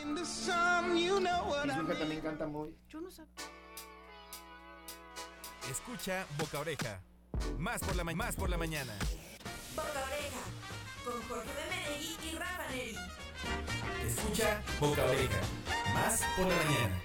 In the sun, you know what Y I su hija mean. también canta muy... Yo no sabía. Escucha Boca Oreja. Más por la, ma- más por la mañana. Boca Oreja, con Jorge de Escucha Boca Oreja. Más por la mañana.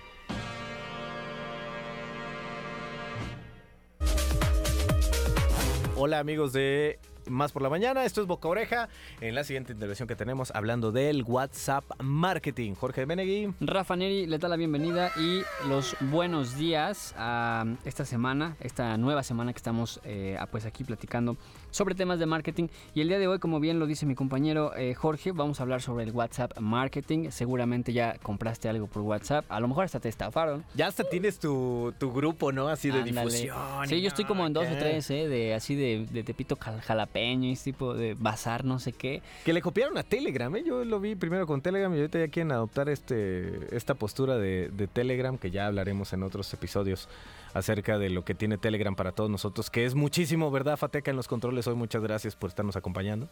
Hola amigos de Más por la Mañana, esto es Boca Oreja. En la siguiente intervención que tenemos hablando del WhatsApp Marketing. Jorge Menegui. Rafa Neri le da la bienvenida y los buenos días a esta semana, esta nueva semana que estamos eh, pues aquí platicando sobre temas de marketing. Y el día de hoy, como bien lo dice mi compañero eh, Jorge, vamos a hablar sobre el WhatsApp Marketing. Seguramente ya compraste algo por WhatsApp, a lo mejor hasta te estafaron. Ya hasta tienes tu, tu grupo, ¿no? Así de Ándale. difusión. Sí, yo estoy como en dos o tres, ¿eh? De, así de, de Tepito jalapeño y tipo de bazar, no sé qué. Que le copiaron a Telegram, ¿eh? Yo lo vi primero con Telegram y ahorita ya quieren adoptar este, esta postura de, de Telegram, que ya hablaremos en otros episodios acerca de lo que tiene Telegram para todos nosotros, que es muchísimo, ¿verdad, Fateca, en los controles hoy? Muchas gracias por estarnos acompañando.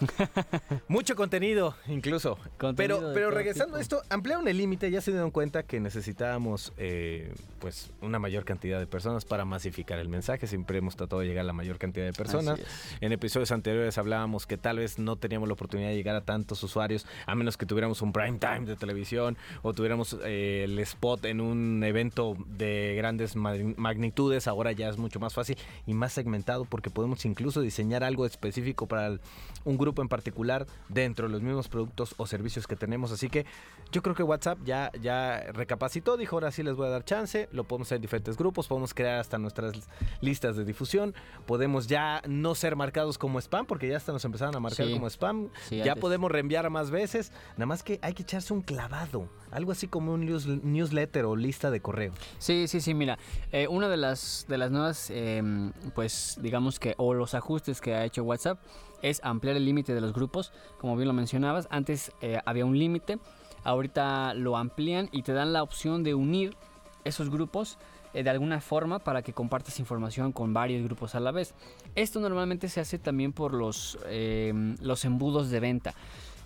Mucho contenido, incluso. Contenido pero pero regresando a esto, ampliaron el límite, ya se dieron cuenta que necesitábamos eh, pues una mayor cantidad de personas para masificar el mensaje. Siempre hemos tratado de llegar a la mayor cantidad de personas. En episodios anteriores hablábamos que tal vez no teníamos la oportunidad de llegar a tantos usuarios, a menos que tuviéramos un prime time de televisión o tuviéramos eh, el spot en un evento de grandes ma- magnitudes. Ahora ya es mucho más fácil y más segmentado porque podemos incluso diseñar algo específico para un grupo en particular dentro de los mismos productos o servicios que tenemos. Así que yo creo que WhatsApp ya, ya recapacitó, dijo ahora sí les voy a dar chance, lo podemos hacer en diferentes grupos, podemos crear hasta nuestras listas de difusión, podemos ya no ser marcados como spam, porque ya hasta nos empezaron a marcar Sí. como spam, Sí, ya antes. podemos reenviar más veces, nada más que hay que echarse un clavado, algo así como un news- newsletter o lista de correo. Sí, sí, sí, mira, eh, una de las, de las nuevas, em, pues digamos que, o los ajustes que ha hecho WhatsApp es ampliar el límite de los grupos, como bien lo mencionabas, antes eh, había un límite, ahorita lo amplían y te dan la opción de unir esos grupos eh, de alguna forma para que compartas información con varios grupos a la vez. Esto normalmente se hace también por los, em, los embudos de venta.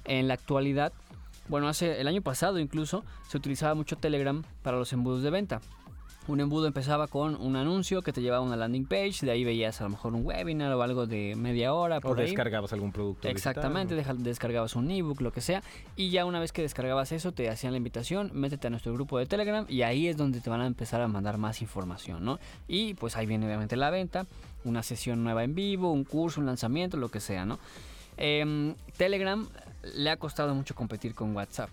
En la actualidad, bueno, hace el año pasado incluso se utilizaba mucho Telegram para los embudos de venta. Un embudo empezaba con un anuncio que te llevaba a una landing page, de ahí veías a lo mejor un webinar o algo de media hora. O Por ahí. descargabas algún producto. digital, Exactamente, ¿no? deja- descargabas un ebook, lo que sea, y ya una vez que descargabas eso, te hacían la invitación, métete a nuestro grupo de Telegram y ahí es donde te van a empezar a mandar más información, ¿no? Y pues ahí viene obviamente la venta, una sesión nueva en vivo, un curso, un lanzamiento, lo que sea, ¿no? Em, Telegram le ha costado mucho competir con WhatsApp.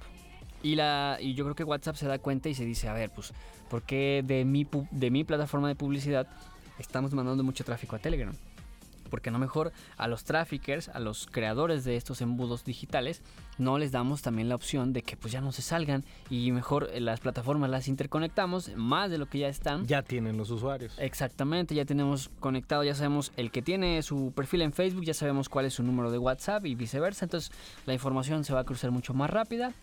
Y, la, y yo creo que WhatsApp se da cuenta y se dice, a ver, pues, ¿por qué de mi, de mi plataforma de publicidad estamos mandando mucho tráfico a Telegram? Porque no mejor a los traffickers, a los creadores de estos embudos digitales, no les damos también la opción de que pues ya no se salgan y mejor eh, las plataformas las interconectamos más de lo que ya están. Ya tienen los usuarios. Exactamente, ya tenemos conectado, ya sabemos el que tiene su perfil en Facebook, ya sabemos cuál es su número de WhatsApp y viceversa. Entonces la información se va a cruzar mucho más rápida.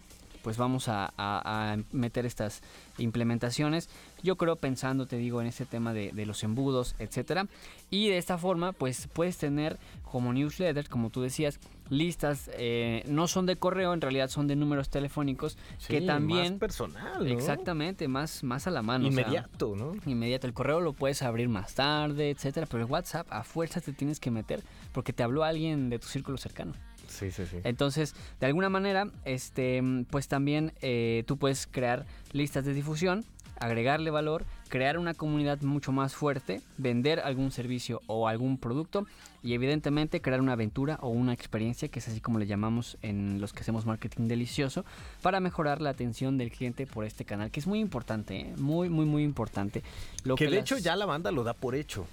Pues vamos a, a- a meter estas implementaciones. Yo creo pensando, te digo, en este tema de, de los embudos, etcétera. Y de esta forma, pues puedes tener como newsletter, como tú decías, listas, eh, no son de correo, en realidad son de números telefónicos que también... más personal, ¿no? Exactamente, más, más a la mano. o sea, Inmediato, ¿no? Inmediato. El correo lo puedes abrir más tarde, etcétera, pero el WhatsApp a fuerza te tienes que meter porque te habló alguien de tu círculo cercano. Sí, sí, sí. Entonces, de alguna manera, este, pues también eh, tú puedes crear listas de difusión, agregarle valor, crear una comunidad mucho más fuerte, vender algún servicio o algún producto y evidentemente crear una aventura o una experiencia, que es así como le llamamos en los que hacemos marketing delicioso, para mejorar la atención del cliente por este canal, que es muy importante, ¿eh? muy, muy, muy importante. Lo que de las- hecho ya la banda lo da por hecho.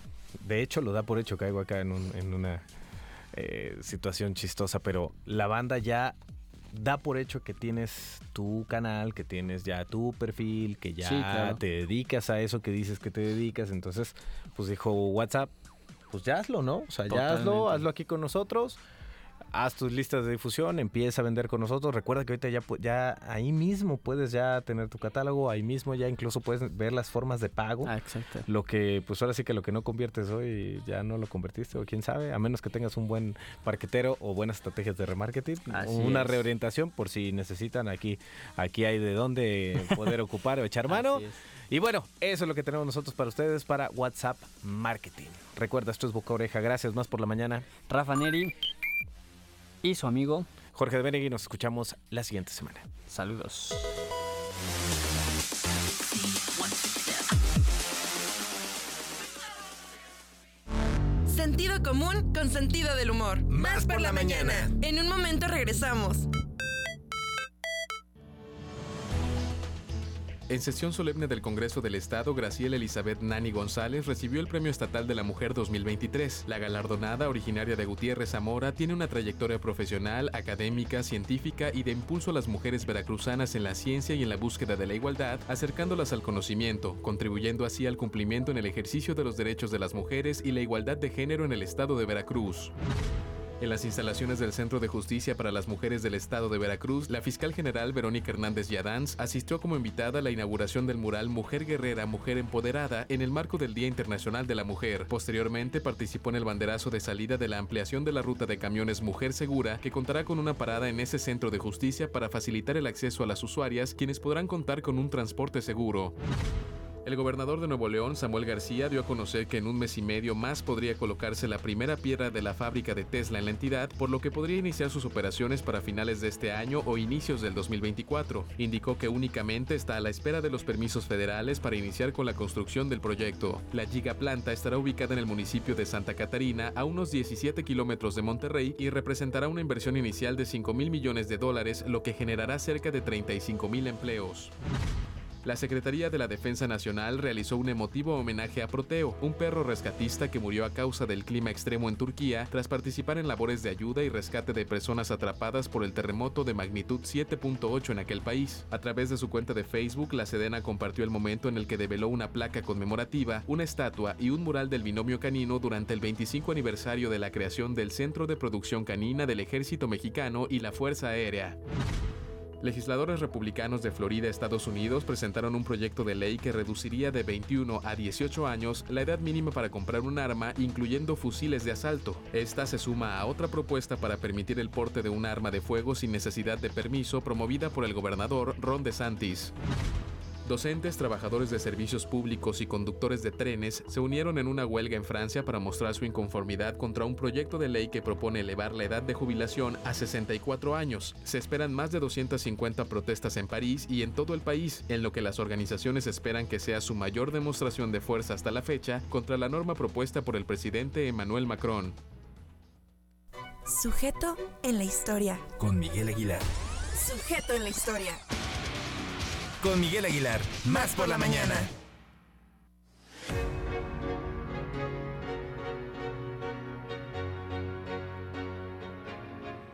De hecho lo da por hecho. Caigo acá en, un- en una eh, situación chistosa, pero la banda ya da por hecho que tienes tu canal, que tienes ya tu perfil, que ya Sí, claro. te dedicas a eso que dices que te dedicas. Entonces, pues dijo WhatsApp, pues ya hazlo, ¿no? O sea, ya hazlo, hazlo aquí con nosotros. Haz tus listas de difusión, empieza a vender con nosotros. Recuerda que ahorita ya, ya ahí mismo puedes ya tener tu catálogo, ahí mismo ya incluso puedes ver las formas de pago. Ah, exacto. Lo que, pues ahora sí que lo que no conviertes hoy ya no lo convertiste, o quién sabe, a menos que tengas un buen parquetero o buenas estrategias de remarketing, Así una es. reorientación por si necesitan aquí, aquí hay de dónde poder ocupar o echar mano. Y bueno, eso es lo que tenemos nosotros para ustedes para WhatsApp Marketing. Recuerda, esto es Boca Oreja. Gracias más por la mañana. Rafa Neri y su amigo Jorge de Benegui. Nos escuchamos la siguiente semana. Saludos. Sentido común con sentido del humor. Más por la mañana. En un momento regresamos. En sesión solemne del Congreso del Estado, Graciela Elizabeth Nani González recibió el Premio Estatal de la Mujer 2023. La galardonada, originaria de Gutiérrez Zamora, tiene una trayectoria profesional, académica, científica y de impulso a las mujeres veracruzanas en la ciencia y en la búsqueda de la igualdad, acercándolas al conocimiento, contribuyendo así al cumplimiento en el ejercicio de los derechos de las mujeres y la igualdad de género en el Estado de Veracruz. En las instalaciones del Centro de Justicia para las Mujeres del Estado de Veracruz, la fiscal general Verónica Hernández Yadanz asistió como invitada a la inauguración del mural Mujer Guerrera, Mujer Empoderada en el marco del Día Internacional de la Mujer. Posteriormente participó en el banderazo de salida de la ampliación de la ruta de camiones Mujer Segura, que contará con una parada en ese centro de justicia para facilitar el acceso a las usuarias, quienes podrán contar con un transporte seguro. El gobernador de Nuevo León, Samuel García, dio a conocer que en un mes y medio más podría colocarse la primera piedra de la fábrica de Tesla en la entidad, por lo que podría iniciar sus operaciones para finales de este año o inicios del 2024. Indicó que únicamente está a la espera de los permisos federales para iniciar con la construcción del proyecto. La gigaplanta estará ubicada en el municipio de Santa Catarina, a unos 17 kilómetros de Monterrey, y representará una inversión inicial de 5 mil millones de dólares, lo que generará cerca de 35 mil empleos. La Secretaría de la Defensa Nacional realizó un emotivo homenaje a Proteo, un perro rescatista que murió a causa del clima extremo en Turquía tras participar en labores de ayuda y rescate de personas atrapadas por el terremoto de magnitud 7.8 en aquel país. A través de su cuenta de Facebook, la Sedena compartió el momento en el que develó una placa conmemorativa, una estatua y un mural del binomio canino durante el 25 aniversario de la creación del Centro de Producción Canina del Ejército Mexicano y la Fuerza Aérea. Legisladores republicanos de Florida, Estados Unidos, presentaron un proyecto de ley que reduciría de 21 a 18 años la edad mínima para comprar un arma, incluyendo fusiles de asalto. Esta se suma a otra propuesta para permitir el porte de un arma de fuego sin necesidad de permiso promovida por el gobernador Ron DeSantis. Docentes, trabajadores de servicios públicos y conductores de trenes se unieron en una huelga en Francia para mostrar su inconformidad contra un proyecto de ley que propone elevar la edad de jubilación a 64 años. Se esperan más de 250 protestas en París y en todo el país, en lo que las organizaciones esperan que sea su mayor demostración de fuerza hasta la fecha contra la norma propuesta por el presidente Emmanuel Macron. Sujeto en la historia. Con Miguel Aguilar. Sujeto en la historia. Con Miguel Aguilar. Más por la mañana.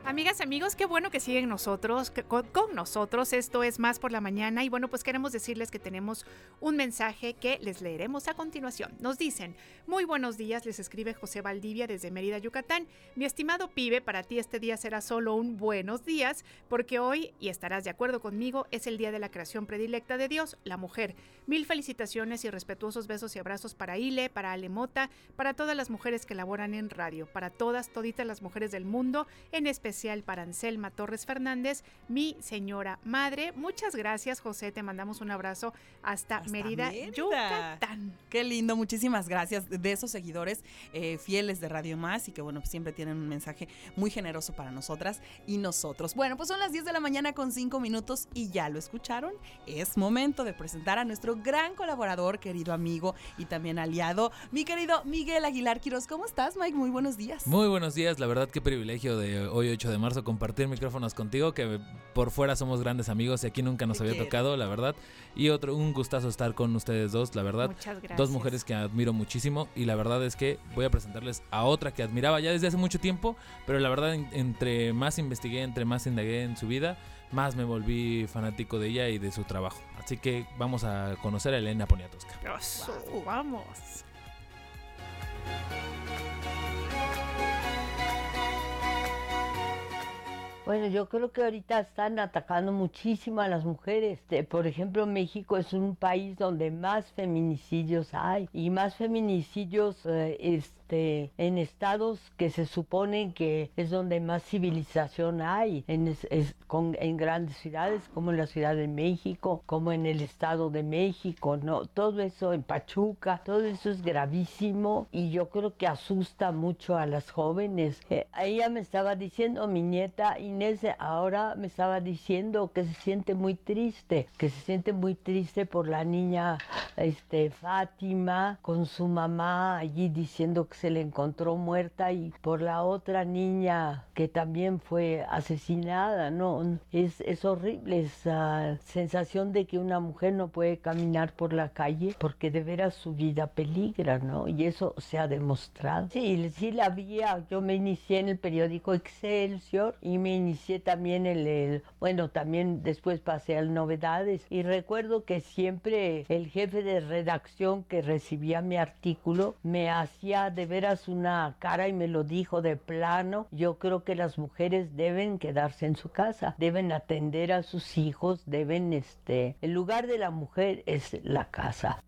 Amigas, amigos, qué bueno que siguen nosotros, con nosotros. Esto es Más por la Mañana. Y bueno, pues queremos decirles que tenemos un mensaje que les leeremos a continuación. Nos dicen, muy buenos días, les escribe José Valdivia desde Mérida, Yucatán. Mi estimado pibe, para ti este día será solo un buenos días, porque hoy, y estarás de acuerdo conmigo, es el día de la creación predilecta de Dios, la mujer. Mil felicitaciones y respetuosos besos y abrazos para Ile, para Alemota, para todas las mujeres que laboran en radio, para todas, toditas las mujeres del mundo, en especial para Anselma Torres Fernández, mi señora madre. Muchas gracias, José. Te mandamos un abrazo hasta, Mérida, Mérida. Yucatán. Qué lindo, muchísimas gracias de esos seguidores eh, fieles de Radio Más y que bueno, siempre tienen un mensaje muy generoso para nosotras y nosotros. Bueno, pues son las 10 de la mañana con 5 minutos y ya lo escucharon. Es momento de presentar a nuestro gran colaborador, querido amigo y también aliado, mi querido Miguel Aguilar Quiroz. ¿Cómo estás, Mike? Muy buenos días. Muy buenos días, la verdad qué privilegio de hoy 8 de marzo compartir micrófonos contigo, que por fuera somos grandes amigos y aquí nunca nos Te había quiero. tocado, la verdad. Y otro, un gustazo estar con ustedes dos, la verdad. Muchas gracias. Dos mujeres que admiro muchísimo y la verdad es que voy a presentarles a otra que admiraba ya desde hace mucho tiempo, pero la verdad en- entre más investigué, entre más indagué en su vida, más me volví fanático de ella y de su trabajo. Así que vamos a conocer a Elena Poniatowska. Eso, vamos. Bueno, yo creo que ahorita están atacando muchísimo a las mujeres. De- por ejemplo, México es un país donde más feminicidios hay y más feminicidios eh, este, en estados que se suponen que es donde más civilización hay, en, es- es- con- en grandes ciudades como en la Ciudad de México, como en el Estado de México, ¿no? Todo eso en Pachuca, todo eso es gravísimo y yo creo que asusta mucho a las jóvenes. Eh, ella me estaba diciendo, mi nieta Inés ahora me estaba diciendo que se siente muy triste, que se siente muy triste por la niña este, Fátima con su mamá allí diciendo que se le encontró muerta y por la otra niña que también fue asesinada, ¿no? Es, es horrible esa sensación de que una mujer no puede caminar por la calle porque de veras su vida peligra, ¿no? Y eso se ha demostrado. Sí, sí la había, yo me inicié en el periódico Excelsior y me inicié también en el, bueno, también después pasé al Novedades y recuerdo que siempre el jefe de redacción que recibía mi artículo me hacía de veras una cara y me lo dijo de plano, yo creo que las mujeres deben quedarse en su casa, deben atender a sus hijos, deben, este, el lugar de la mujer es la casa.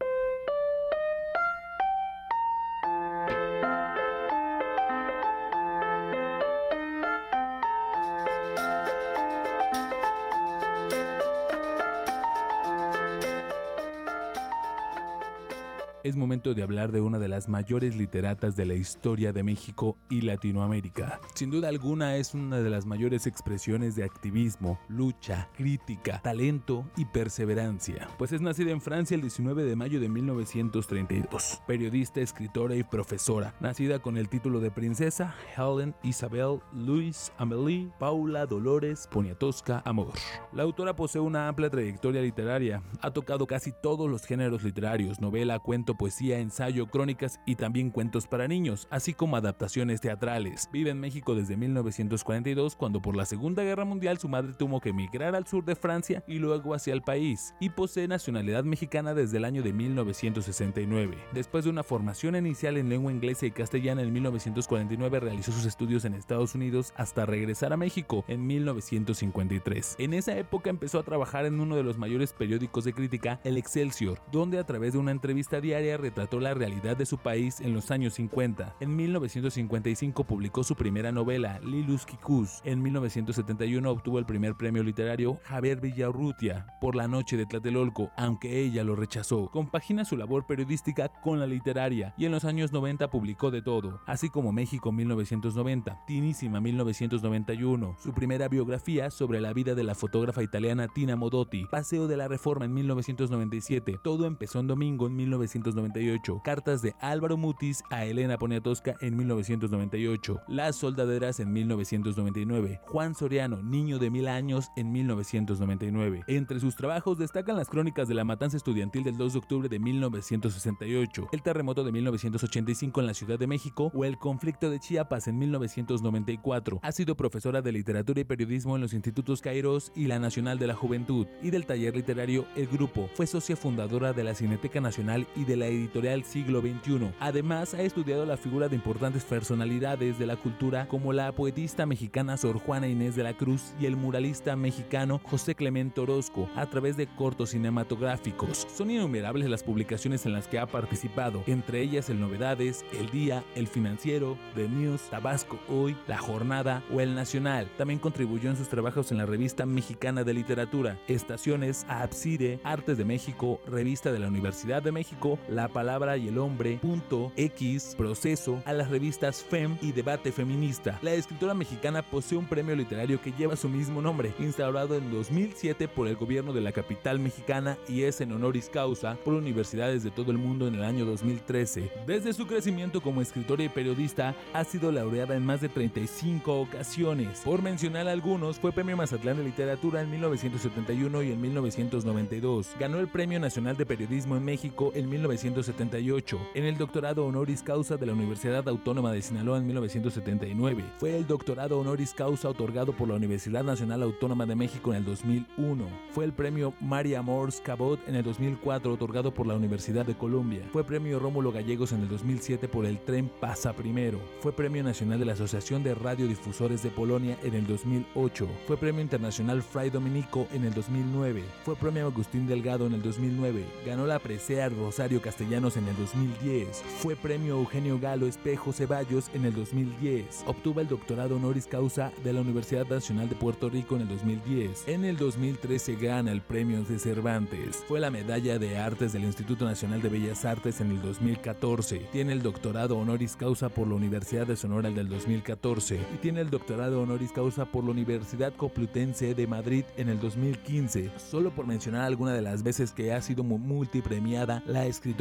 Es momento de hablar de una de las mayores literatas de la historia de México y Latinoamérica. Sin duda alguna es una de las mayores expresiones de activismo, lucha, crítica, talento y perseverancia, pues es nacida en Francia el 19 de mayo de 1932. Periodista, escritora y profesora, nacida con el título de princesa Helen Isabel Louise Amélie Paula Dolores Poniatowska Amor. La autora posee una amplia trayectoria literaria, ha tocado casi todos los géneros literarios, novela, cuento, poesía, ensayo, crónicas y también cuentos para niños, así como adaptaciones teatrales. Vive en México desde 1942, cuando por la Segunda Guerra Mundial su madre tuvo que emigrar al sur de Francia y luego hacia el país, y posee nacionalidad mexicana desde el año de 1969. Después de una formación inicial en lengua inglesa y castellana en 1949, realizó sus estudios en Estados Unidos hasta regresar a México en 1953. En esa época empezó a trabajar en uno de los mayores periódicos de crítica, el Excelsior, donde a través de una entrevista diaria retrató la realidad de su país en los años 50. En 1955 publicó su primera novela, Lilus Kikus. En 1971 obtuvo el primer premio literario Javier Villarrutia por La Noche de Tlatelolco, aunque ella lo rechazó. Compagina su labor periodística con la literaria y en los años 90 publicó de todo, así como México 1990, Tinísima 1991, su primera biografía sobre la vida de la fotógrafa italiana Tina Modotti, Paseo de la Reforma en 1997, Todo empezó en domingo en 1999 1998, Cartas de Álvaro Mutis a Elena Poniatowska en 1998, Las Soldaderas en 1999, Juan Soriano, Niño de Mil Años en 1999. Entre sus trabajos destacan las crónicas de la matanza estudiantil del 2 de octubre de 1968, el terremoto de 1985 en la Ciudad de México o el conflicto de Chiapas en 1994. Ha sido profesora de literatura y periodismo en los institutos Kairos y la Nacional de la Juventud y del taller literario El Grupo. Fue socia fundadora de la Cineteca Nacional y de la editorial Siglo XXI. Además, ha estudiado la figura de importantes personalidades de la cultura como la poetista mexicana Sor Juana Inés de la Cruz y el muralista mexicano José Clemente Orozco a través de cortos cinematográficos. Son innumerables las publicaciones en las que ha participado, entre ellas el Novedades, El Día, El Financiero, The News, Tabasco Hoy, La Jornada o El Nacional. También contribuyó en sus trabajos en la revista mexicana de literatura, Estaciones, Abside, Artes de México, Revista de la Universidad de México, La Palabra y el Hombre, Punto, X, Proceso, a las revistas FEM y Debate Feminista. La escritora mexicana posee un premio literario que lleva su mismo nombre, instaurado en 2007 por el gobierno de la capital mexicana y es en honoris causa por universidades de todo el mundo en el año 2013. Desde su crecimiento como escritora y periodista, ha sido laureada en más de 35 ocasiones. Por mencionar algunos, fue Premio Mazatlán de Literatura en 1971 y en 1992. Ganó el Premio Nacional de Periodismo en México en 1978. En el doctorado honoris causa de la Universidad Autónoma de Sinaloa en 1979. Fue el doctorado honoris causa otorgado por la Universidad Nacional Autónoma de México en el 2001. Fue el premio Maria Morse Cabot en el 2004 otorgado por la Universidad de Columbia. Fue premio Rómulo Gallegos en el 2007 por el tren Pasa Primero. Fue premio nacional de la Asociación de Radiodifusores de Polonia en el 2008. Fue premio internacional Fray Dominico en el 2009. Fue premio Agustín Delgado en el 2009. Ganó la presea Rosario Castellanos en el 2010. Fue premio Eugenio Galo Espejo Ceballos en el 2010. Obtuvo el doctorado honoris causa de la Universidad Nacional de Puerto Rico en el 2010. En el 2013 gana el premio de Cervantes. Fue la medalla de artes del Instituto Nacional de Bellas Artes en el 2014. Tiene el doctorado honoris causa por la Universidad de Sonora en el 2014 y tiene el doctorado honoris causa por la Universidad Complutense de Madrid en el 2015, solo por mencionar alguna de las veces que ha sido mu- multipremiada la escritora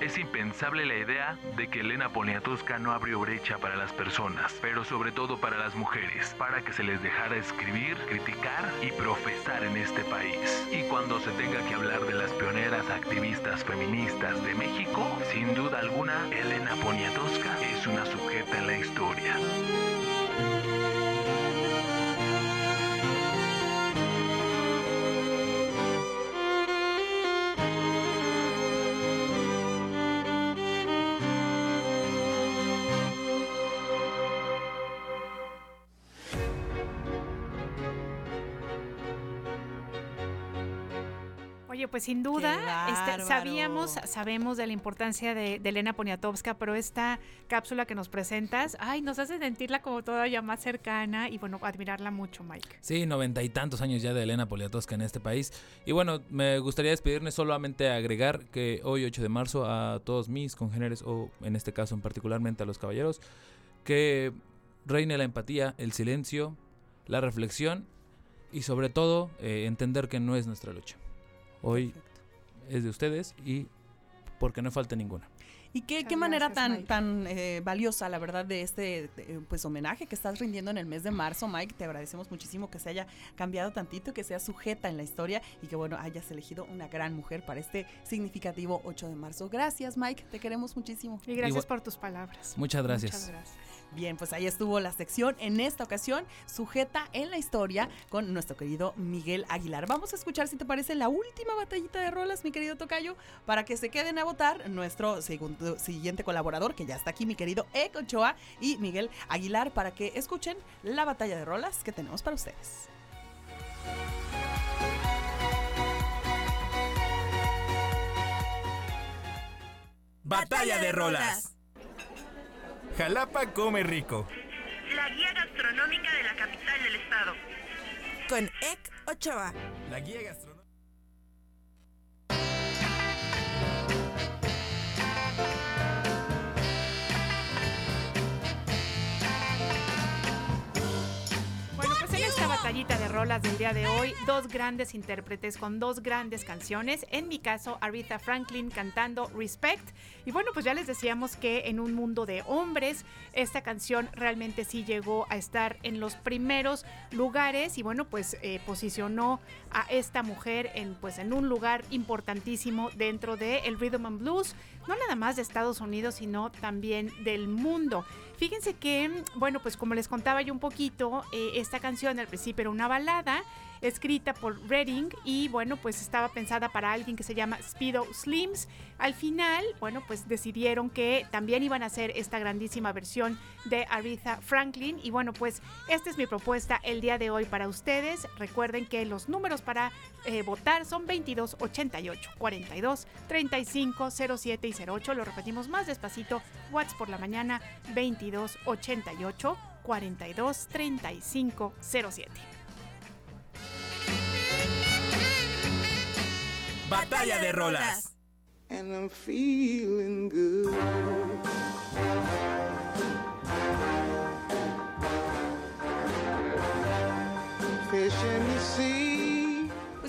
Es impensable la idea de que Elena Poniatowska no abrió brecha para las personas, pero sobre todo para las mujeres, para que se les dejara escribir, criticar y profesar en este país. Y cuando se tenga que hablar de las pioneras activistas feministas de México, sin duda alguna, Elena Poniatowska es una sujeta en la historia. Oye, pues sin duda, este, sabíamos, sabemos de la importancia de, de Elena Poniatowska, pero esta cápsula que nos presentas, ay, nos hace sentirla como todavía más cercana y bueno, admirarla mucho, Mike. Sí, noventa y tantos años ya de Elena Poliatowska en este país. Y bueno, me gustaría despedirme solamente agregar que hoy 8 de marzo a todos mis congéneres, o en este caso en particularmente a los caballeros, que reine la empatía, el silencio, la reflexión y sobre todo eh, entender que no es nuestra lucha. Hoy es de ustedes y porque no falte ninguna. Y qué, qué manera tan, tan eh, valiosa, la verdad, de este pues homenaje que estás rindiendo en el mes de marzo, Mike. Te agradecemos muchísimo que se haya cambiado tantito, que sea sujeta en la historia y que, bueno, hayas elegido una gran mujer para este significativo 8 de marzo. Gracias, Mike. Te queremos muchísimo. Y gracias Igual- por tus palabras. Muchas gracias. Muchas gracias. Bien, pues ahí estuvo la sección en esta ocasión, sujeta en la historia con nuestro querido Miguel Aguilar. Vamos a escuchar, si te parece, la última batallita de rolas, mi querido Tocayo, para que se queden a votar nuestro segundo, siguiente colaborador, que ya está aquí, mi querido Ochoa y Miguel Aguilar, para que escuchen la batalla de rolas que tenemos para ustedes. Batalla de rolas. Jalapa come rico. La guía gastronómica de la capital del estado. Con Ek Ochoa. La guía gastronómica. Rolas del día de hoy, dos grandes intérpretes con dos grandes canciones. En mi caso, Aretha Franklin cantando Respect. Y bueno, pues ya les decíamos que en un mundo de hombres, esta canción realmente sí llegó a estar en los primeros lugares y bueno, pues eh, posicionó a esta mujer en, pues, en un lugar importantísimo dentro del el rhythm and blues, no nada más de Estados Unidos, sino también del mundo. Fíjense que, bueno, pues como les contaba yo un poquito, eh, esta canción al principio era una balada escrita por Redding y bueno, pues estaba pensada para alguien que se llama Speedo Slims. Al final, bueno, pues decidieron que también iban a hacer esta grandísima versión de Aretha Franklin y bueno, pues esta es mi propuesta el día de hoy para ustedes. Recuerden que los números para eh, votar son 22 88 42 35 07 y 08. Lo repetimos más despacito. Watts por la mañana 22 88 42 35 07. Batalla de rolas. And I'm feeling good. Fish in the sea.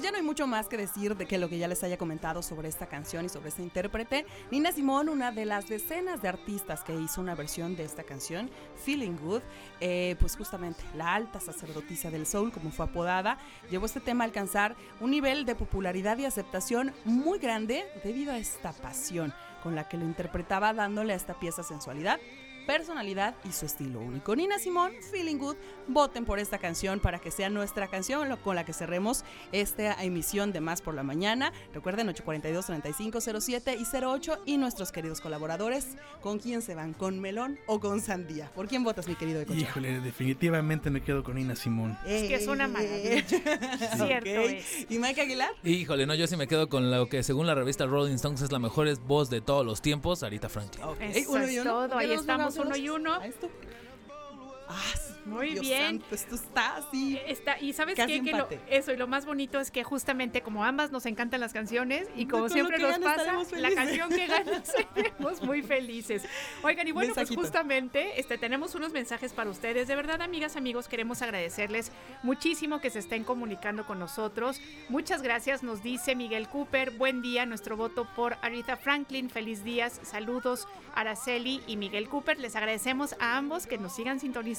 Ya no hay mucho más que decir de que lo que ya les haya comentado sobre esta canción y sobre este intérprete. Nina Simón, una de las decenas de artistas que hizo una versión de esta canción, Feeling Good, eh, pues justamente la alta sacerdotisa del soul, como fue apodada, llevó este tema a alcanzar un nivel de popularidad y aceptación muy grande debido a esta pasión con la que lo interpretaba dándole a esta pieza sensualidad personalidad y su estilo único. Nina Simón, Feeling Good, voten por esta canción para que sea nuestra canción con la que cerremos esta emisión de Más por la Mañana. Recuerden 842 3507 y 08 y nuestros queridos colaboradores, ¿con quién se van? ¿Con melón o con sandía? ¿Por quién votas, mi querido Ecocha? Híjole, definitivamente me quedo con Nina Simón. Es que es una maravilla. Cierto es. ¿Y Mike Aguilar? Híjole, no, yo sí me quedo con lo que según la revista Rolling Stones es la mejor voz de todos los tiempos, Arita Franklin. Eso uno es uno. todo. ¿Por qué Ahí estamos uno y uno. Ah, Muy Dios bien. santo, esto está así. Está, y sabes qué? Que lo- eso, y lo más bonito es que justamente como ambas nos encantan las canciones y como siempre nos pasa, la canción que gana seremos muy felices. Oigan, y bueno, pues justamente este, tenemos unos mensajes para ustedes. De verdad, amigas, amigos, queremos agradecerles muchísimo que se estén comunicando con nosotros. Muchas gracias, nos dice Miguel Cooper. Buen día, nuestro voto por Aretha Franklin. Feliz días, saludos, Araceli y Miguel Cooper. Les agradecemos a ambos que nos sigan sintonizando.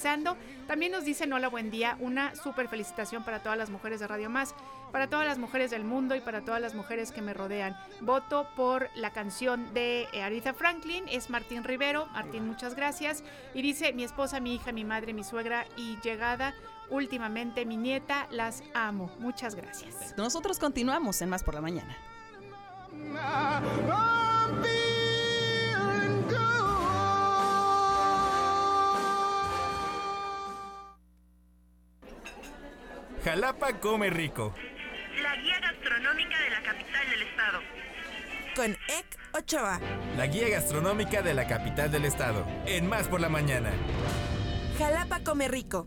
También nos dicen hola, buen día. Una súper felicitación para todas las mujeres de Radio Más, para todas las mujeres del mundo y para todas las mujeres que me rodean. Voto por la canción de eh, Aretha Franklin. Es Martín Rivero. Martín, muchas gracias. Y dice, mi esposa, mi hija, mi madre, mi suegra y llegada. Últimamente mi nieta, las amo. Muchas gracias. Nosotros continuamos en Más por la Mañana. Jalapa come rico. La guía gastronómica de la capital del estado. Con Ek Ochoa. La guía gastronómica de la capital del estado. En Más por la Mañana. Jalapa come rico.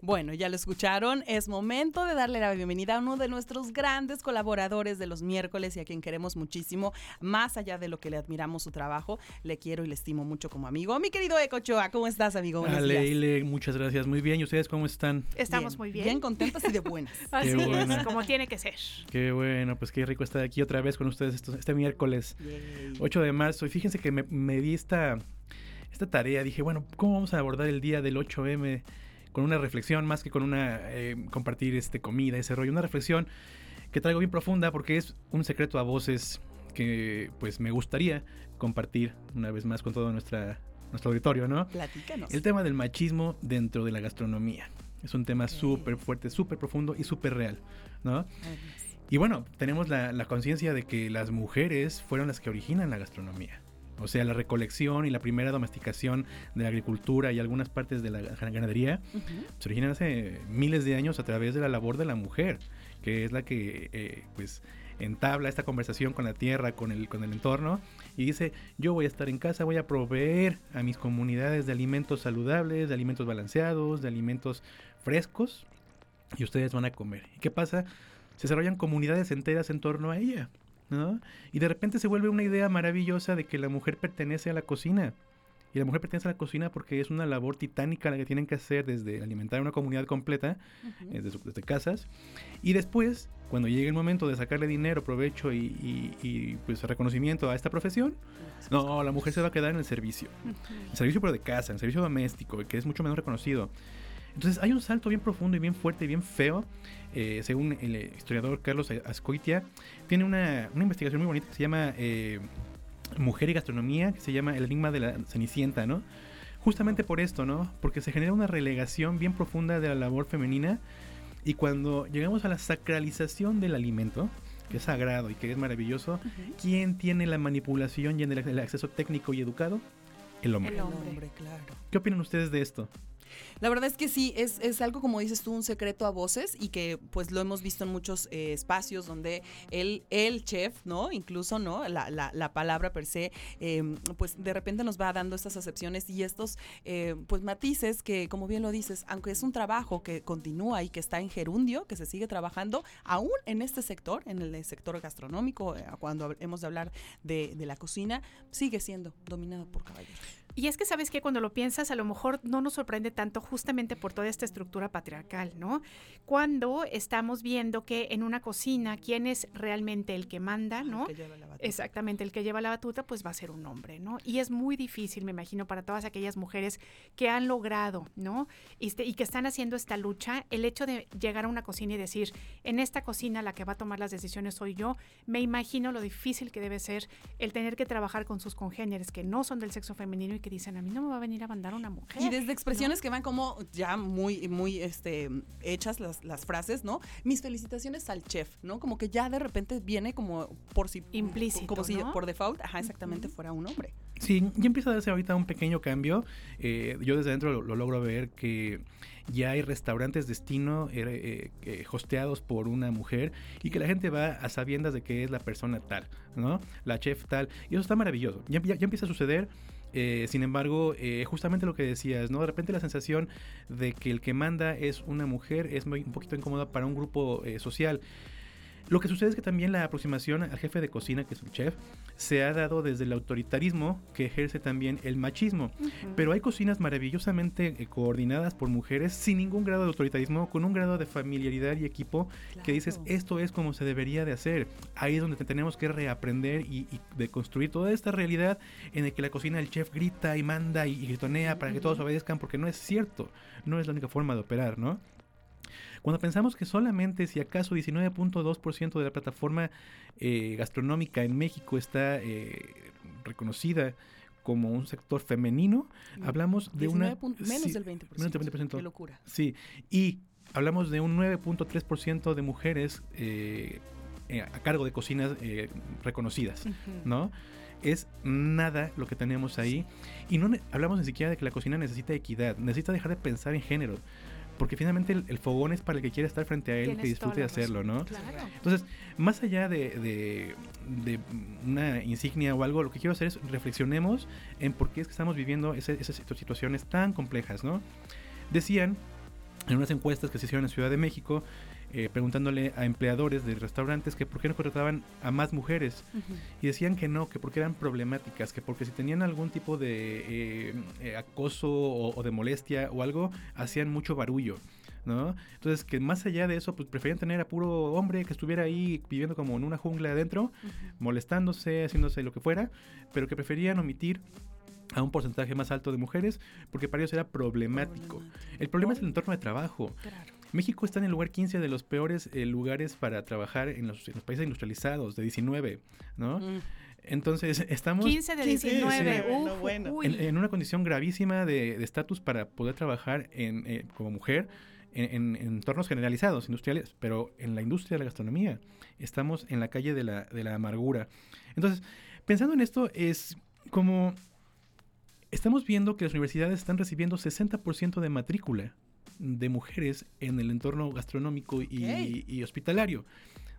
Bueno, ya lo escucharon, es momento de darle la bienvenida a uno de nuestros grandes colaboradores de los miércoles y a quien queremos muchísimo, más allá de lo que le admiramos su trabajo, le quiero y le estimo mucho como amigo. Mi querido Ecochoa, ¿cómo estás, amigo? Buenos días. Aleile, muchas gracias. Muy bien. ¿Y ustedes cómo están? Estamos muy bien. Bien contentas y de buenas. Así Qué bueno. es, como tiene que ser. Qué bueno, pues qué rico estar aquí otra vez con ustedes estos- este miércoles 8 de marzo. Y fíjense que me, me di esta, esta tarea. Dije, bueno, ¿cómo vamos a abordar el día del 8M? Con una reflexión más que con una eh, compartir este comida, ese rollo. Una reflexión que traigo bien profunda porque es un secreto a voces que pues me gustaría compartir una vez más con todo nuestra, nuestro auditorio, ¿no? Platícanos. El tema del machismo dentro de la gastronomía. Es un tema súper fuerte, súper profundo y súper real, ¿no? Y bueno, tenemos la, la conciencia de que las mujeres fueron las que originan la gastronomía. O sea, la recolección y la primera domesticación de la agricultura y algunas partes de la ga- ganadería se originan hace miles de años a través de la labor de la mujer, que es la que eh, pues entabla esta conversación con la tierra, con el, con el entorno, y dice, yo voy a estar en casa, voy a proveer a mis comunidades de alimentos saludables, de alimentos balanceados, de alimentos frescos, y ustedes van a comer. ¿Y qué pasa? Se desarrollan comunidades enteras en torno a ella, ¿no? Y de repente se vuelve una idea maravillosa de que la mujer pertenece a la cocina. Y la mujer pertenece a la cocina porque es una labor titánica la que tienen que hacer desde alimentar a una comunidad completa, eh, desde, desde casas. Y después, cuando llegue el momento de sacarle dinero, provecho y, y- y, pues reconocimiento a esta profesión, no, la mujer se va a quedar en el servicio. El servicio pero de casa, el servicio doméstico, que es mucho menos reconocido. Entonces hay un salto bien profundo y bien fuerte y bien feo. eh, según el historiador Carlos Ascoitia, tiene una, una investigación muy bonita que se llama eh, Mujer y Gastronomía, que se llama El enigma de la Cenicienta, ¿no? Justamente por esto, ¿no? Porque se genera una relegación bien profunda de la labor femenina y cuando llegamos a la sacralización del alimento, que es sagrado y que es maravilloso, ¿quién tiene la manipulación y el acceso técnico y educado? El hombre. El hombre, claro. ¿Qué opinan ustedes de esto? La verdad es que sí, es, es algo como dices tú, un secreto a voces y que pues lo hemos visto en muchos eh, espacios donde el, el chef, ¿no? Incluso, ¿no? La, la, la palabra per se, eh, pues de repente nos va dando estas acepciones y estos eh, pues matices que, como bien lo dices, aunque es un trabajo que continúa y que está en gerundio, que se sigue trabajando, aún en este sector, en el sector gastronómico, eh, cuando hemos de hablar de, de la cocina, sigue siendo dominado por caballeros. Y es que sabes que cuando lo piensas, a lo mejor no nos sorprende tanto justamente por toda esta estructura patriarcal, ¿no? Cuando estamos viendo que en una cocina, quién es realmente el que manda, ¿no? que lleva la batuta. Exactamente, el que lleva la batuta, pues va a ser un hombre, ¿no? Y es muy difícil, me imagino, para todas aquellas mujeres que han logrado, ¿no? Y, este- y que están haciendo esta lucha, el hecho de llegar a una cocina y decir, en esta cocina la que va a tomar las decisiones soy yo, me imagino lo difícil que debe ser el tener que trabajar con sus congéneres que no son del sexo femenino y que dicen, a mí no me va a venir a mandar una mujer. Y desde expresiones que van como ya muy, muy este, hechas las, las frases, ¿no? Mis felicitaciones al chef, ¿no? Como que ya de repente viene como por si Implícito, como si ¿no? por default, ajá, exactamente fuera un hombre. Sí, ya empieza a darse ahorita un pequeño cambio. Eh, yo desde adentro lo, lo logro ver que ya hay restaurantes destino eh, eh, eh, hosteados por una mujer y que la gente va a sabiendas de que es la persona tal, ¿no? La chef tal. Y eso está maravilloso. Ya, ya- ya empieza a suceder. Eh, sin embargo, eh, justamente lo que decías, ¿no? De repente la sensación de que el que manda es una mujer es muy- un poquito incómoda para un grupo eh, social. Lo que sucede es que también la aproximación al jefe de cocina, que es un chef, se ha dado desde el autoritarismo que ejerce también el machismo. Pero hay cocinas maravillosamente eh, coordinadas por mujeres sin ningún grado de autoritarismo, con un grado de familiaridad y equipo que dices, esto es como se debería de hacer. Ahí es donde te tenemos que reaprender y, y de construir toda esta realidad en el que la cocina el chef grita y manda y, y gritonea para que todos obedezcan, porque no es cierto. No es la única forma de operar, ¿no? Cuando pensamos que solamente si acaso 19.2% de la plataforma eh, gastronómica en México está eh, reconocida como un sector femenino, hablamos de una... 19 punto- menos sí, del 20%. menos del 20%. Qué locura. Sí, y hablamos de un 9.3% de mujeres eh, a cargo de cocinas eh, reconocidas. ¿no? Es nada lo que tenemos ahí. Y no hablamos ni siquiera de que la cocina necesita equidad, necesita dejar de pensar en género. Porque finalmente el, el fogón es para el que quiere estar frente a él y que Tienes toda disfrute de hacerlo, ¿no? claro. Entonces, más allá de, de- de una insignia o algo, lo que quiero hacer es reflexionemos en por qué es que estamos viviendo ese- esas situaciones tan complejas, ¿no? Decían en unas encuestas que se hicieron en Ciudad de México, eh, preguntándole a empleadores de restaurantes que por qué no contrataban a más mujeres. Y decían que no, que porque eran problemáticas, que porque si tenían algún tipo de eh, eh, acoso o, o de molestia o algo, hacían mucho barullo. ¿no? Entonces, que más allá de eso, pues preferían tener a puro hombre que estuviera ahí viviendo como en una jungla adentro, molestándose, haciéndose lo que fuera, pero que preferían omitir a un porcentaje más alto de mujeres porque para ellos era problemático. El problema es el entorno de trabajo. México está en el lugar 15 de los peores eh, lugares para trabajar en los, en los países industrializados, de 19, ¿no? Entonces, estamos... 15 de 19, uf, uy. En, en una condición gravísima de de estatus para poder trabajar en, eh, como mujer en, en- en entornos generalizados, industriales, pero en la industria de la gastronomía estamos en la calle de la, de la amargura. Entonces, pensando en esto, es como estamos viendo que las universidades están recibiendo 60% de matrícula de mujeres en el entorno gastronómico y, y hospitalario.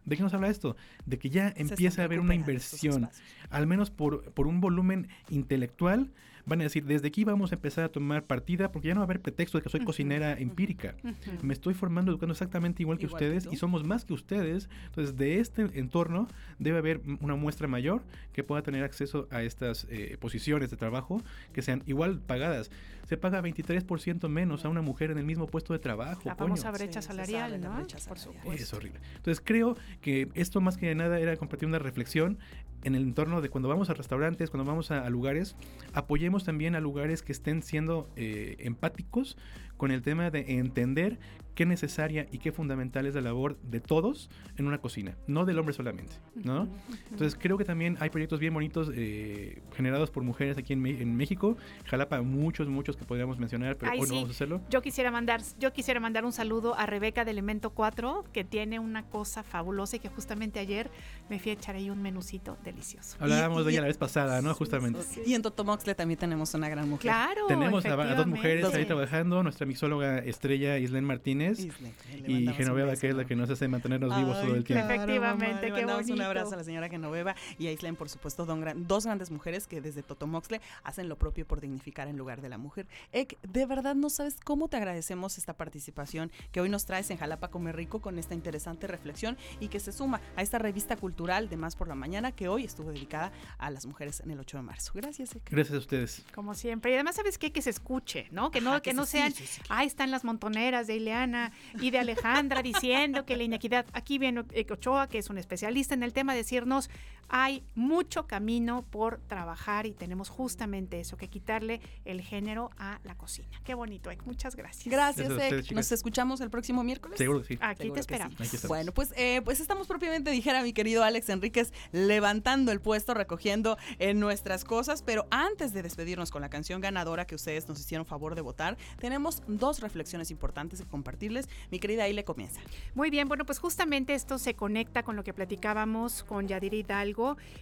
¿De qué nos habla esto? De que ya empieza a haber una inversión, al menos por, por un volumen intelectual van a decir, desde aquí vamos a empezar a tomar partida porque ya no va a haber pretexto de que soy cocinera empírica. Ujú. Me estoy formando, educando exactamente igual que Igual que ustedes tú. y somos más que ustedes. Entonces, de este entorno debe haber una muestra mayor que pueda tener acceso a estas eh, posiciones de trabajo que sean igual pagadas. Se paga 23% menos a una mujer en el mismo puesto de trabajo. La coño. famosa brecha Sí, salarial, sabe ¿no? brecha Por salarial. supuesto. Es horrible. Entonces creo que esto más que nada era compartir una reflexión en el entorno de cuando vamos a restaurantes, cuando vamos a, lugares, apoyemos también a lugares que estén siendo eh, empáticos con el tema de entender qué necesaria y qué fundamental es la labor de todos en una cocina, no del hombre solamente, ¿no? Entonces creo que también hay proyectos bien bonitos eh, generados por mujeres aquí en, en México, Jalapa muchos, muchos que podríamos mencionar, pero Ay, hoy no vamos a hacerlo. Yo quisiera mandar, yo quisiera mandar un saludo a Rebeca de Elemento 4, que tiene una cosa fabulosa y que justamente ayer me fui a echar ahí un menucito delicioso. Hablábamos de y- ella la vez pasada, ¿no? Justamente. Y en Totomoxle también tenemos una gran mujer. Claro, Tenemos a, a dos mujeres ahí trabajando, nuestra mixóloga estrella Islén Martínez Le y Genoveva, beso, que es la que nos hace mantenernos vivos Ay, todo el tiempo. claro, Efectivamente, mamá, le qué mandamos un bonito. abrazo a la señora Genoveva y a Islen, por supuesto, don gran- dos grandes mujeres que desde Totomoxle hacen lo propio por dignificar en lugar de la mujer. Ek, de verdad no sabes cómo te agradecemos esta participación que hoy nos traes en Jalapa Come Rico con esta interesante reflexión y que se suma a esta revista cultural de Más por la Mañana que hoy estuvo dedicada a las mujeres en el 8 de marzo. Gracias, Ek. Gracias a ustedes. Como siempre. Y además, ¿sabes qué? Que se escuche, ¿no? Que no, Ajá, que que no se- sean, sí, están las montoneras de Ileana y de Alejandra diciendo que la inequidad. Aquí viene Ochoa, que es un especialista en el tema, decirnos, hay mucho camino por trabajar y tenemos justamente eso, que quitarle el género a la cocina. Qué bonito, Ek. Muchas gracias. Gracias, ustedes. Nos escuchamos el próximo miércoles. Seguro que sí. Aquí Seguro te sí. esperamos. Aquí. Bueno, pues, eh, pues estamos propiamente, dijera mi querido Alex Enríquez, levantando el puesto, recogiendo eh, nuestras cosas, pero antes de despedirnos con la canción ganadora que ustedes nos hicieron favor de votar, tenemos dos reflexiones importantes que compartirles. Mi querida Aile comienza. Muy bien, bueno, pues justamente esto se conecta con lo que platicábamos con Yadira Hidalgo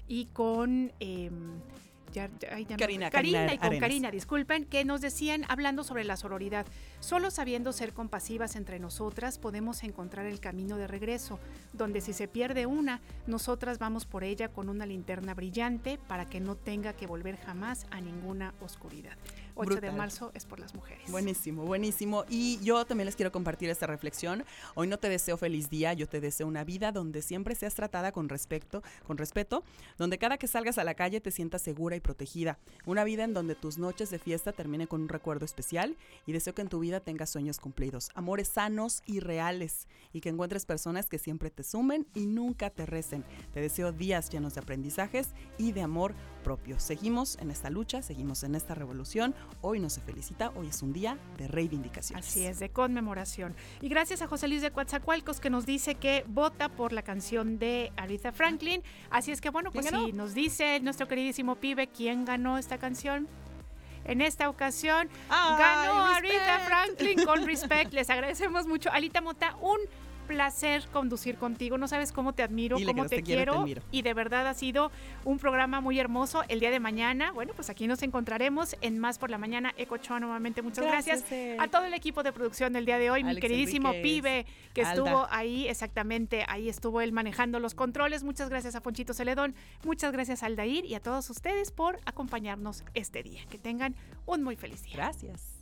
y con... em, ya- ya- ay, ya no- Karina, Karina, Karina y con Arenas. Karina, disculpen, que nos decían, hablando sobre la sororidad, solo sabiendo ser compasivas entre nosotras podemos encontrar el camino de regreso, donde si se pierde una, nosotras vamos por ella con una linterna brillante para que no tenga que volver jamás a ninguna oscuridad. 8 de Brutal. marzo es por las mujeres. Buenísimo, buenísimo. Y yo también les quiero compartir esta reflexión. Hoy no te deseo feliz día, yo te deseo una vida donde siempre seas tratada con respeto, con respeto, donde cada que salgas a la calle te sientas segura y protegida. Una vida en donde tus noches de fiesta terminen con un recuerdo especial y deseo que en tu vida tengas sueños cumplidos, amores sanos y reales y que encuentres personas que siempre te sumen y nunca te recen. Te deseo días llenos de aprendizajes y de amor propio. Seguimos en esta lucha, seguimos en esta revolución. Hoy no se felicita, hoy es un día de reivindicación. Así es, de conmemoración. Y gracias a José Luis de Coatzacoalcos que nos dice que vota por la canción de Aretha Franklin. Así es que bueno, pues si nos dice nuestro queridísimo pibe quién ganó esta canción. En esta ocasión Ay, ganó Aretha respect. Franklin con Respect. Les agradecemos mucho. Alita Mota, un placer conducir contigo. No sabes cómo te admiro, Dile cómo te, te quiero y te de verdad ha sido un programa muy hermoso. El día de mañana, bueno, pues aquí nos encontraremos en Más por la Mañana. Eco Ochoa, nuevamente muchas Gracias. A todo el equipo de producción del día de hoy, mi queridísimo pibe, que Alda. estuvo ahí exactamente, ahí estuvo él manejando los controles. Muchas gracias a Ponchito Celedón, muchas gracias a Aldair y a todos ustedes por acompañarnos este día. Que tengan un muy feliz día. Gracias.